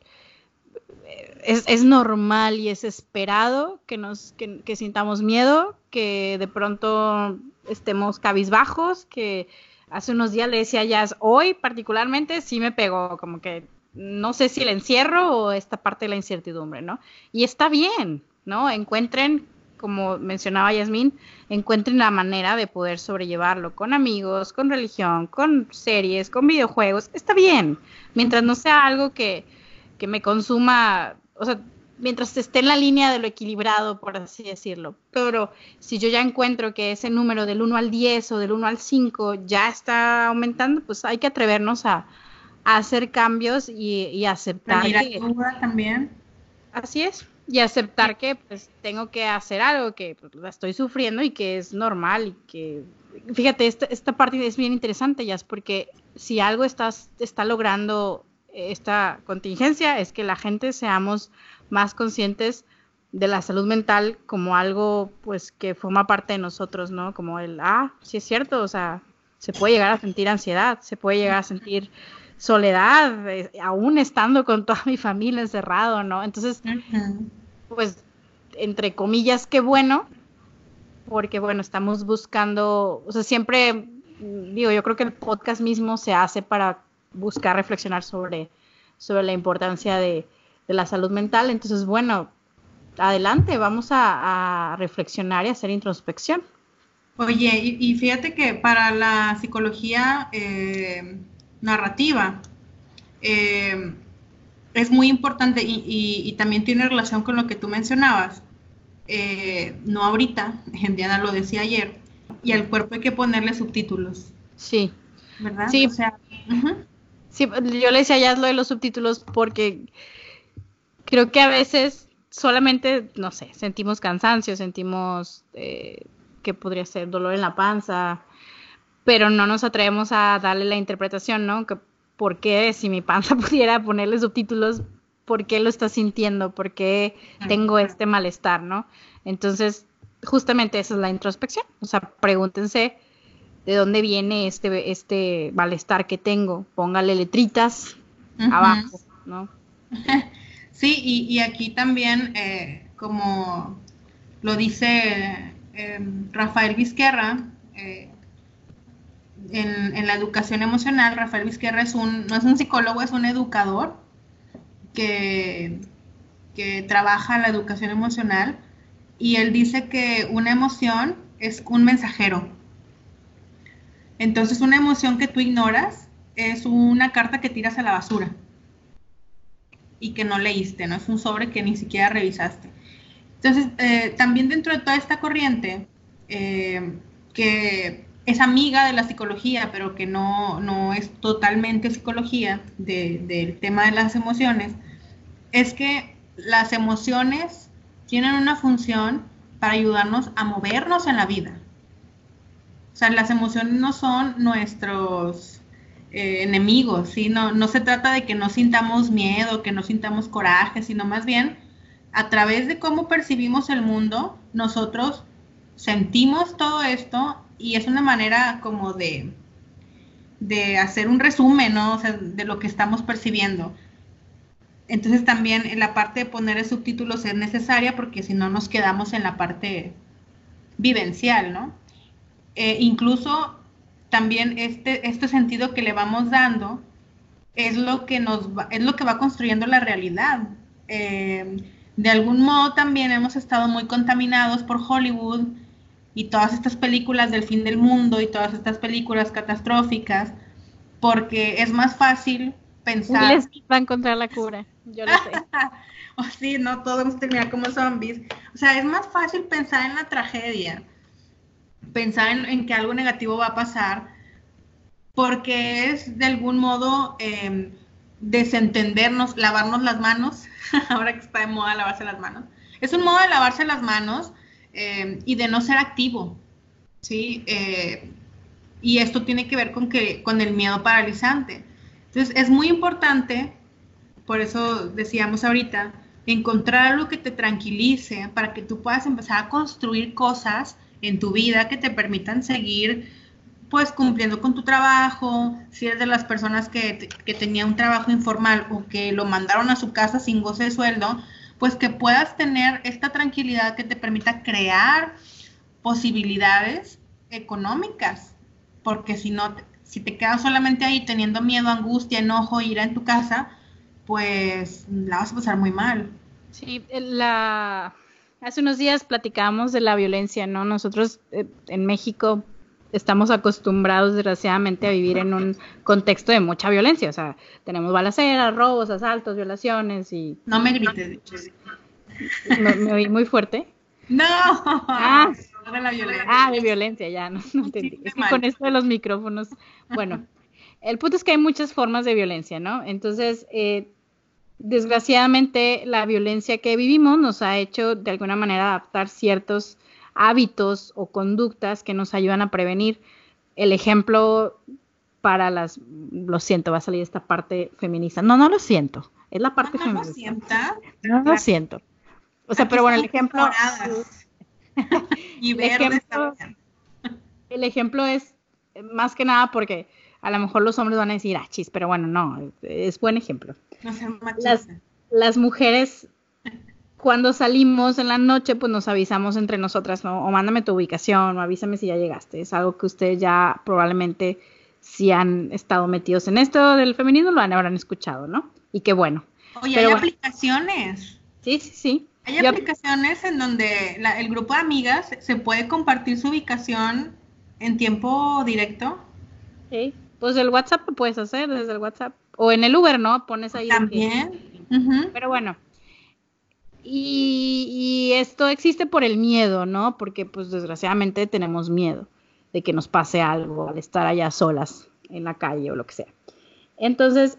es, normal y es esperado que nos que, sintamos miedo, que de pronto estemos cabizbajos, que hace unos días le decía ya hoy particularmente sí me pegó, como que no sé si el encierro o esta parte de la incertidumbre, ¿no? Y está bien, ¿no? Encuentren como mencionaba Yasmín, encuentren la manera de poder sobrellevarlo con amigos, con religión, con series, con videojuegos. Está bien, mientras no sea algo que, que me consuma, o sea, mientras esté en la línea de lo equilibrado, por así decirlo. Pero si yo ya encuentro que ese número del 1 al 10 o del 1 al 5 ya está aumentando, pues hay que atrevernos a, hacer cambios y, y aceptar que... también. Así es, y aceptar que pues tengo que hacer algo, que pues, la estoy sufriendo y que es normal y que... Fíjate, esta, esta parte es bien interesante, ya es porque si algo estás, está logrando esta contingencia es que la gente seamos más conscientes de la salud mental como algo pues que forma parte de nosotros, ¿no? Como el, ah, sí es cierto, o sea, se puede llegar a sentir ansiedad, se puede llegar a sentir soledad, eh, aún estando con toda mi familia encerrado, ¿no? Entonces, pues, entre comillas, qué bueno, porque bueno, estamos buscando, o sea, siempre, digo, yo creo que el podcast mismo se hace para buscar reflexionar sobre, sobre la importancia de, de la salud mental. Entonces, bueno, adelante, vamos a, reflexionar y hacer introspección. Oye, y, fíjate que para la psicología eh, narrativa eh, es muy importante y, también tiene relación con lo que tú mencionabas. Eh, no ahorita, Diana lo decía ayer, y al cuerpo hay que ponerle subtítulos. Sí. ¿Verdad? Sí. sí, yo le decía ya lo de los subtítulos porque creo que a veces solamente, no sé, sentimos cansancio, sentimos eh, que podría ser dolor en la panza, pero no nos atrevemos a darle la interpretación, ¿no? Que, ¿Por qué si mi panza pudiera ponerle subtítulos, por qué lo está sintiendo? ¿Por qué tengo este malestar, ¿no? Entonces, justamente esa es la introspección. O sea, pregúntense de dónde viene este, este malestar que tengo. Póngale letritas abajo, ¿no? Sí, y, aquí también, eh, como lo dice em, Rafael Vizquerra, eh, en, la educación emocional, Rafael Vizquerra es un, no es un psicólogo, es un educador que, que trabaja la educación emocional y él dice que una emoción es un mensajero. Entonces una emoción que tú ignoras es una carta que tiras a la basura y que no leíste, ¿no? Es un sobre que ni siquiera revisaste. Entonces, eh, también dentro de toda esta corriente, eh, que es amiga de la psicología, pero que no, no es totalmente psicología del tema de las emociones, es que las emociones tienen una función para ayudarnos a movernos en la vida. O sea, las emociones no son nuestros eh, enemigos, ¿sí? No, no se trata de que no sintamos miedo, que no sintamos coraje, sino más bien a través de cómo percibimos el mundo, nosotros sentimos todo esto y es una manera como de, de hacer un resumen, ¿no? de lo que estamos percibiendo. Entonces también en la parte de poner subtítulos es necesaria porque si no nos quedamos en la parte vivencial, ¿no? Eh, incluso también este, este sentido que le vamos dando es lo que nos va, es lo que va construyendo la realidad. Eh, de algún modo también hemos estado muy contaminados por Hollywood y todas estas películas del fin del mundo y todas estas películas catastróficas, porque es más fácil pensar. Les va a encontrar la cura, yo lo sé. o sí, no todos vamos a terminar como zombies. O sea, es más fácil pensar en la tragedia pensar en, que algo negativo va a pasar, porque es de algún modo em, desentendernos, lavarnos las manos, ahora que está de moda lavarse las manos. Es un modo de lavarse las manos em, y de no ser activo, ¿sí? Eh, y esto tiene que ver con, que, con el miedo paralizante. Entonces, es muy importante, por eso decíamos ahorita, encontrar algo que te tranquilice para que tú puedas empezar a construir cosas en tu vida que te permitan seguir pues cumpliendo con tu trabajo, si eres de las personas que, que tenía un trabajo informal o que lo mandaron a su casa sin goce de sueldo, pues que puedas tener esta tranquilidad que te permita crear posibilidades económicas, porque si no, si te quedas solamente ahí teniendo miedo, angustia, enojo, ira en tu casa, pues la vas a pasar muy mal. Sí, la, Hace unos días platicábamos de la violencia, ¿no? Nosotros eh, en México estamos acostumbrados, desgraciadamente, a vivir en un contexto de mucha violencia. O sea, tenemos balaceras, robos, asaltos, violaciones y... No me grites, ¿Me, me oí muy fuerte? No. Ah, de la violencia. Ah, de violencia, ya, no, no entendí. Es que con esto de los micrófonos, bueno, el punto es que hay muchas formas de violencia, ¿no? Entonces, eh, desgraciadamente, la violencia que vivimos nos ha hecho de alguna manera adaptar ciertos hábitos o conductas que nos ayudan a prevenir. El ejemplo para las, lo siento, va a salir esta parte feminista. No, no lo siento, es la parte no, no feminista. Lo no lo siento. O sea, Aquí pero bueno, el ejemplo, y el ejemplo, el ejemplo es eh, más que nada porque a lo mejor los hombres van a decir, ah, chis, pero bueno, no, es buen ejemplo. No. Las, las mujeres, cuando salimos en la noche, pues nos avisamos entre nosotras, ¿no? O mándame tu ubicación, o avísame si ya llegaste. Es algo que ustedes ya probablemente, si han estado metidos en esto del feminismo, lo habrán escuchado, ¿no? Y qué bueno. Oye, Pero hay bueno. aplicaciones. Sí, sí, sí. Hay Yo- aplicaciones en donde la- el grupo de amigas se puede compartir su ubicación en tiempo directo. sí. Pues el WhatsApp lo puedes hacer desde el WhatsApp. O en el Uber, ¿no? Pones ahí. También. Pero bueno. Y, esto existe por el miedo, ¿no? Porque pues desgraciadamente tenemos miedo de que nos pase algo al estar allá solas en la calle o lo que sea. Entonces,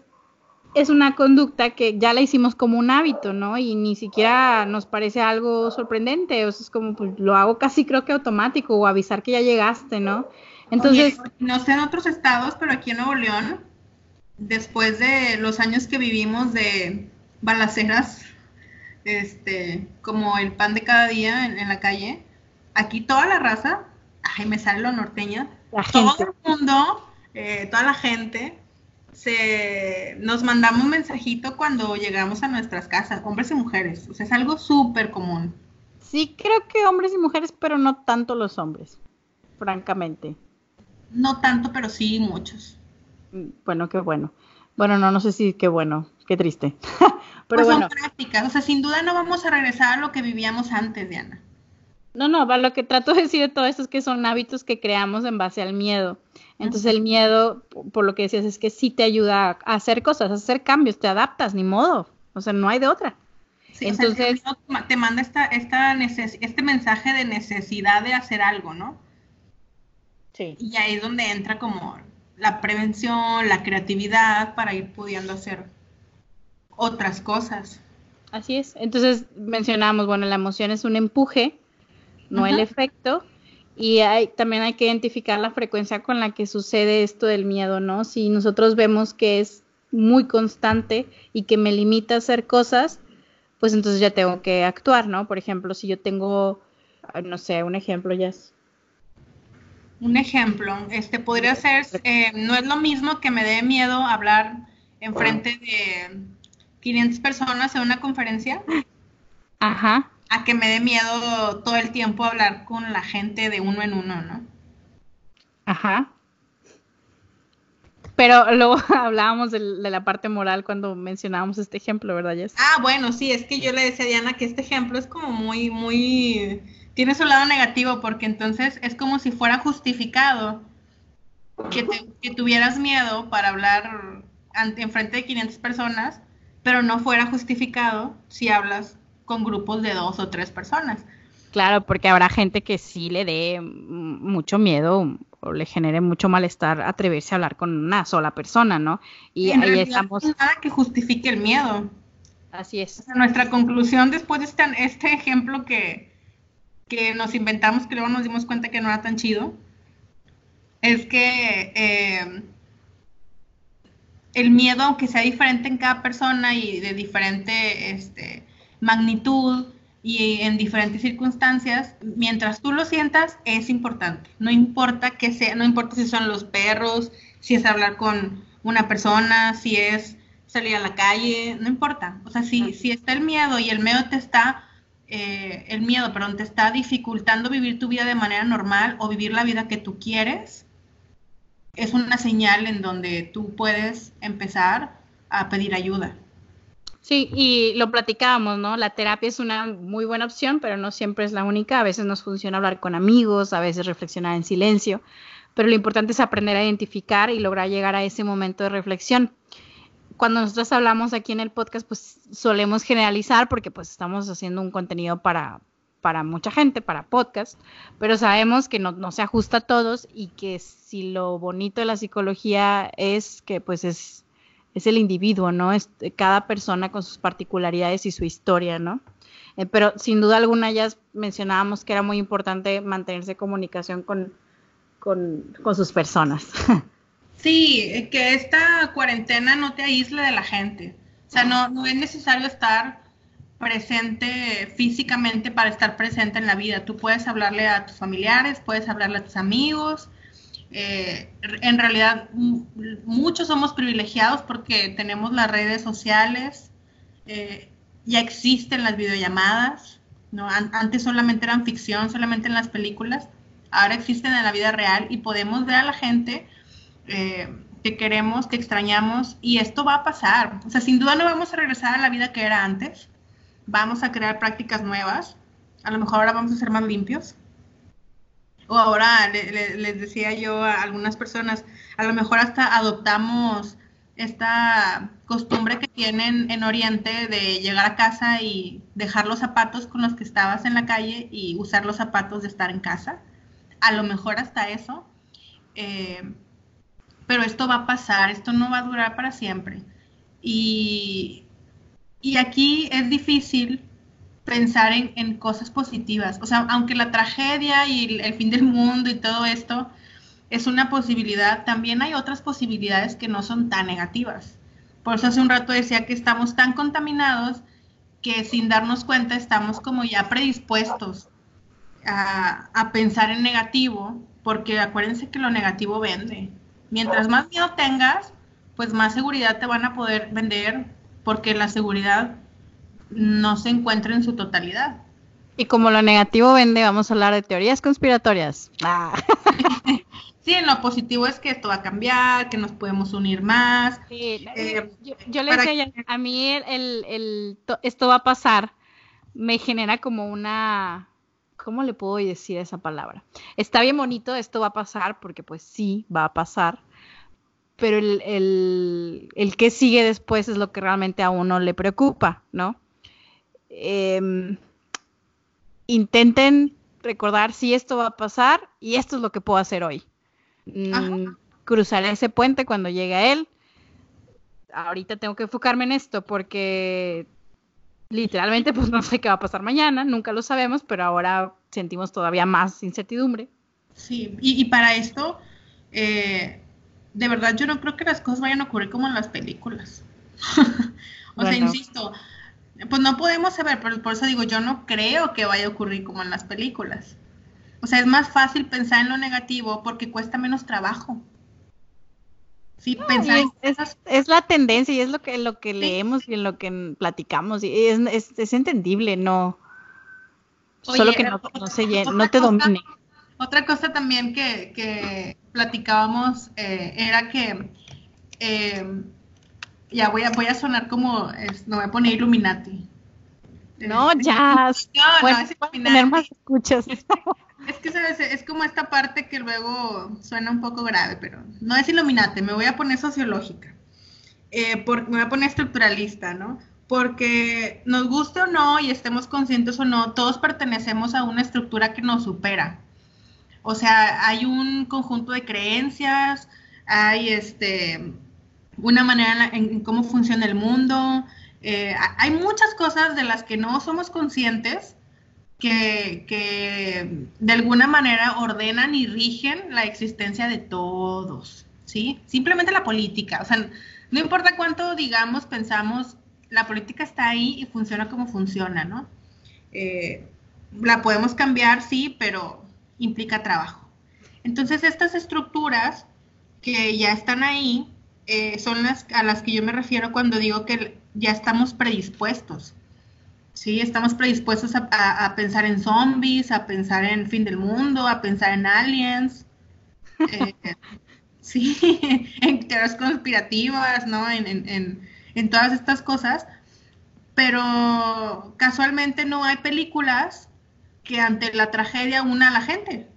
es una conducta que ya la hicimos como un hábito, ¿no? Y ni siquiera nos parece algo sorprendente, o sea, es como, pues lo hago casi creo que automático o avisar que ya llegaste, ¿no? Entonces, no sé en otros estados, pero aquí en Nuevo León, después de los años que vivimos de balaceras, este, como el pan de cada día en, en la calle, aquí toda la raza, ay, me sale lo norteña, la todo gente, el mundo, eh, toda la gente, se, nos mandamos un mensajito cuando llegamos a nuestras casas, hombres y mujeres, o sea, es algo súper común. sí creo que hombres y mujeres, pero no tanto los hombres, francamente. No tanto, pero sí muchos. Mm, Bueno, qué bueno. Bueno, no, no sé si qué bueno, qué triste. pues Pero bueno, son prácticas, o sea, sin duda no vamos a regresar a lo que vivíamos antes, Diana. no, no, lo que trato de decir de todo esto es que son hábitos que creamos en base al miedo. Entonces el miedo, po- por lo que decías, es que sí te ayuda a hacer cosas, a hacer cambios, te adaptas, ni modo. O sea, no hay de otra. Sí, o sea, el Entonces- miedo te ma- te manda esta, esta neces- este mensaje de necesidad de hacer algo, ¿no? Sí. Y ahí es donde entra como la prevención, la creatividad para ir pudiendo hacer otras cosas. Así es. Entonces mencionamos, bueno, la emoción es un empuje, no el efecto. Y hay, también hay que identificar la frecuencia con la que sucede esto del miedo, ¿no? Si nosotros vemos que es muy constante y que me limita a hacer cosas, pues entonces ya tengo que actuar, ¿no? Por ejemplo, si yo tengo, ah, no sé, un ejemplo ya es, Un ejemplo, este podría ser, eh, no es lo mismo que me dé miedo hablar en frente de 500 personas en una conferencia, ajá, a que me dé miedo todo el tiempo hablar con la gente de uno en uno, ¿no? ajá. Pero luego hablábamos de, la parte moral cuando mencionábamos este ejemplo, ¿verdad, Jess? Ah, bueno, sí, es que yo le decía a Diana que este ejemplo es como muy, muy, tiene su lado negativo porque entonces es como si fuera justificado que, te- que tuvieras miedo para hablar ante, en frente de 500 personas, pero no fuera justificado si hablas con grupos de dos o tres personas. Claro, porque habrá gente que sí le dé mucho miedo o le genere mucho malestar atreverse a hablar con una sola persona, ¿no? Y en ahí estamos, no nada que justifique el miedo. así O es. sea, nuestra conclusión después de este, este ejemplo que, que nos inventamos, que luego nos dimos cuenta que no era tan chido, es que eh, el miedo, aunque sea diferente en cada persona y de diferente este, magnitud y en diferentes circunstancias, mientras tú lo sientas, es importante. No importa que sea, no importa si son los perros, si es hablar con una persona, si es salir a la calle, no importa. O sea, si, si está el miedo y el miedo te está, eh, el miedo, perdón, te está dificultando vivir tu vida de manera normal o vivir la vida que tú quieres, es una señal en donde tú puedes empezar a pedir ayuda. Sí, y lo platicábamos, ¿no? La terapia es una muy buena opción, pero no siempre es la única. A veces nos funciona hablar con amigos, a veces reflexionar en silencio, pero lo importante es aprender a identificar y lograr llegar a ese momento de reflexión. Cuando nosotros hablamos aquí en el podcast, pues solemos generalizar porque pues estamos haciendo un contenido para, para mucha gente, para podcast, pero sabemos que no, no se ajusta a todos y que si lo bonito de la psicología es que pues es es el individuo, ¿no? Es cada persona con sus particularidades y su historia, ¿no? Eh, pero sin duda alguna ya mencionábamos que era muy importante mantenerse en comunicación con, con, sus personas. Sí, que esta cuarentena no te aísle de la gente. O sea, no, no es necesario estar presente físicamente para estar presente en la vida. Tú puedes hablarle a tus familiares, puedes hablarle a tus amigos, eh, en realidad muchos somos privilegiados porque tenemos las redes sociales, eh, ya existen las videollamadas, ¿no? antes solamente eran ficción, solamente en las películas, ahora existen en la vida real y podemos ver a la gente eh, que queremos, que extrañamos y esto va a pasar. O sea, sin duda no vamos a regresar a la vida que era antes, vamos a crear prácticas nuevas, a lo mejor ahora vamos a ser más limpios, o ahora les decía yo a algunas personas, a lo mejor hasta adoptamos esta costumbre que tienen en Oriente de llegar a casa y dejar los zapatos con los que estabas en la calle y usar los zapatos de estar en casa. A lo mejor hasta eso. Eh, pero esto va a pasar, esto no va a durar para siempre. Y, y aquí es difícil pensar en, cosas positivas. O sea, aunque la tragedia y el, fin del mundo y todo esto es una posibilidad, también hay otras posibilidades que no son tan negativas. Por eso hace un rato decía que estamos tan contaminados que sin darnos cuenta estamos como ya predispuestos a, a pensar en negativo, porque acuérdense que lo negativo vende. Mientras más miedo tengas, pues más seguridad te van a poder vender, porque la seguridad no se encuentra en su totalidad. Y como lo negativo vende, vamos a hablar de teorías conspiratorias. Ah. sí, en lo positivo es que esto va a cambiar, que nos podemos unir más. Eh, yo, le decía, a mí el, esto va a pasar, me genera como una, ¿cómo le puedo decir esa palabra? Está bien bonito, esto va a pasar, porque pues sí, va a pasar, pero el, el, el que sigue después es lo que realmente a uno le preocupa, ¿no? Em, intenten recordar si esto va a pasar y esto es lo que puedo hacer hoy. Mm, cruzar ese puente cuando llegue a él. Ahorita tengo que enfocarme en esto porque literalmente pues no sé qué va a pasar mañana, nunca lo sabemos, pero ahora sentimos todavía más incertidumbre. Sí, y, para esto, eh, de verdad yo no creo que las cosas vayan a ocurrir como en las películas. o sea, insisto, pues no podemos saber, pero por eso digo, yo no creo que vaya a ocurrir como en las películas. O sea, es más fácil pensar en lo negativo porque cuesta menos trabajo. Sí, pensar es, la tendencia y es lo que, lo que leemos y en lo que platicamos. Y es, es, entendible, no. solo que no, no, no te domine. Otra cosa también que, que platicábamos eh, era que eh, ya voy a, voy a sonar como, no voy a poner Illuminati. No, ya. No, no, es tener más escuchas. Es que ¿sabes? es como esta parte que luego suena un poco grave, pero no es Illuminati, me voy a poner sociológica. Eh, me voy a poner estructuralista, ¿no? Porque nos guste o no y estemos conscientes o no, todos pertenecemos a una estructura que nos supera. O sea, hay un conjunto de creencias, hay este una manera en, cómo funciona el mundo. Eh, hay muchas cosas de las que no somos conscientes que, de alguna manera ordenan y rigen la existencia de todos, ¿sí? Simplemente la política, o sea, no importa cuánto digamos, pensamos, la política está ahí y funciona como funciona, ¿no? Eh, la podemos cambiar, sí, pero implica trabajo. Entonces, estas estructuras que ya están ahí, eh, son las a las que yo me refiero cuando digo que ya estamos predispuestos. Sí, estamos predispuestos a, pensar en zombies, a pensar en fin del mundo, a pensar en aliens. Eh, sí, en teorías conspirativas, ¿no? En, en, en, todas estas cosas, pero casualmente no hay películas que ante la tragedia una a la gente.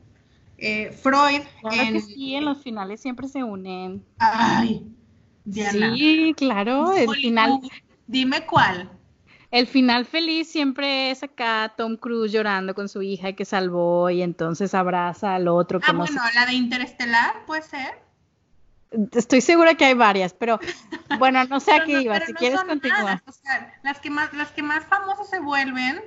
Eh, Freud. Claro que sí, en los finales siempre se unen. Ay, Diana. Sí, claro, el final. Dime cuál. El final feliz siempre es acá Tom Cruise llorando con su hija que salvó y entonces abraza al otro. Que ah, bueno, la de Interestelar, puede ser. Estoy segura que hay varias, pero bueno, no sé a qué iba. si quieres continuar. las que más, las que más famosas se vuelven,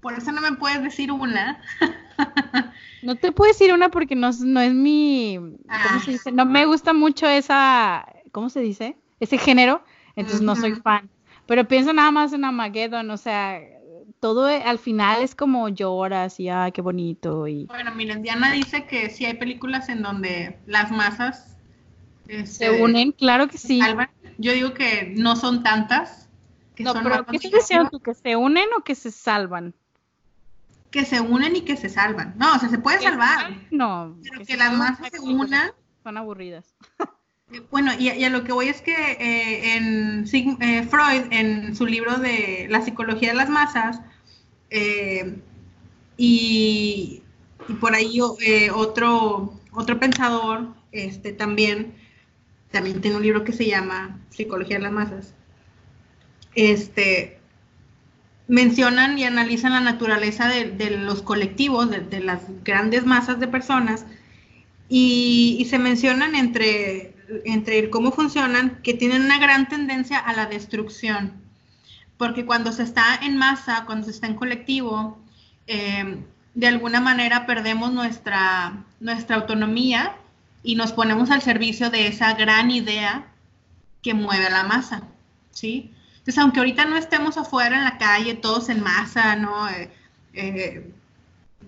por eso no me puedes decir una. no te puedo decir una porque no, no es mi, ¿cómo se ah. dice? No me gusta mucho esa, ¿cómo se dice? Ese género, entonces no soy fan. Pero pienso nada más en Armageddon, o sea, todo e, al final es como lloras y ay, qué bonito. Y... Bueno, miren, Diana dice que sí hay películas en donde las masas este, se unen, claro que sí. Yo digo que no son tantas. Que no, pero ¿qué estás diciendo tú? ¿Que se unen o que se salvan? Que se unen y que se salvan. No, o sea, se puede salvar. No. Pero que, las masas se unan. Son aburridas. Bueno, y, a lo que voy es que eh, en eh, Freud, en su libro de La psicología de las masas, eh, y, por ahí otro, otro pensador este, también, también tiene un libro que se llama Psicología de las masas, este, mencionan y analizan la naturaleza de, los colectivos, de, las grandes masas de personas, y, y se mencionan entre entre cómo funcionan, que tienen una gran tendencia a la destrucción. Porque cuando se está en masa, cuando se está en colectivo, eh, de alguna manera perdemos nuestra, nuestra autonomía y nos ponemos al servicio de esa gran idea que mueve a la masa, ¿sí? Entonces, aunque ahorita no estemos afuera en la calle, todos en masa, ¿no? Eh, eh,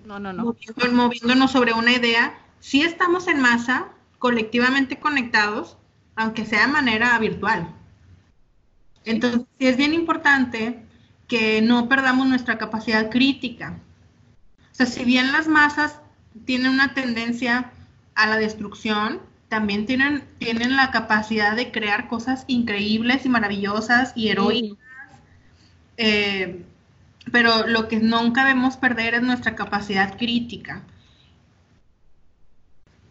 no, no, no. Moviendo, moviéndonos sobre una idea, sí estamos en masa, colectivamente conectados, aunque sea de manera virtual. Entonces, sí es bien importante que no perdamos nuestra capacidad crítica. O sea, si bien las masas tienen una tendencia a la destrucción, también tienen, tienen la capacidad de crear cosas increíbles y maravillosas y heroicas. Eh, pero lo que nunca debemos perder es nuestra capacidad crítica.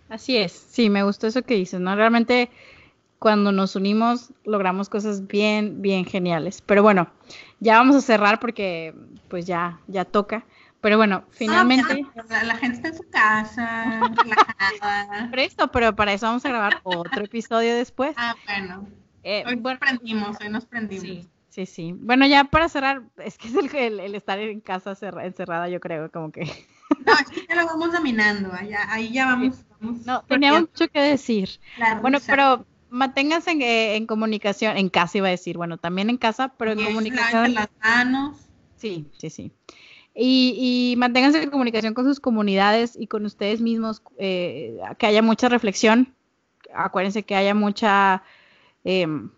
Así es, sí, me gustó eso que dices, ¿no? Realmente cuando nos unimos logramos cosas bien, bien geniales. Pero bueno, ya vamos a cerrar porque pues ya, ya toca. Pero bueno, ah, finalmente... la, gente está en su casa, relajada. Por pero para eso vamos a grabar otro episodio después. Ah, bueno. Eh, hoy nos prendimos, hoy nos prendimos. Sí, sí, sí. Bueno, ya para cerrar, es que es el, el, estar en casa encerrada, yo creo, como que... No, es que ya lo vamos dominando, ahí ya vamos no, tenía mucho que decir. bueno, pero manténganse en, comunicación, en casa iba a decir, bueno, también en casa, pero en comunicación. las manos. Sí, sí, sí. Y, manténganse en comunicación con sus comunidades y con ustedes mismos, eh, que haya mucha reflexión. Acuérdense que haya mucha em,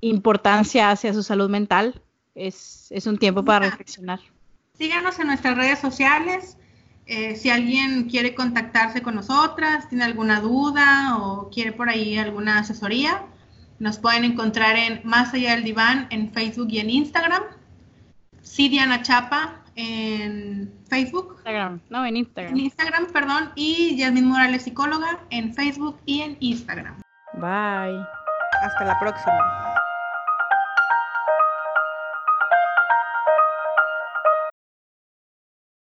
importancia hacia su salud mental. Es, es un tiempo para reflexionar. Síganos en nuestras redes sociales. Eh, si alguien quiere contactarse con nosotras, tiene alguna duda o quiere por ahí alguna asesoría, nos pueden encontrar en Más Allá del Diván en Facebook y en Instagram. Sidiana Chapa en Facebook. Instagram, no, en Instagram. En Instagram, perdón. Y Yasmin Morales, psicóloga, en Facebook y en Instagram. Bye. Hasta la próxima.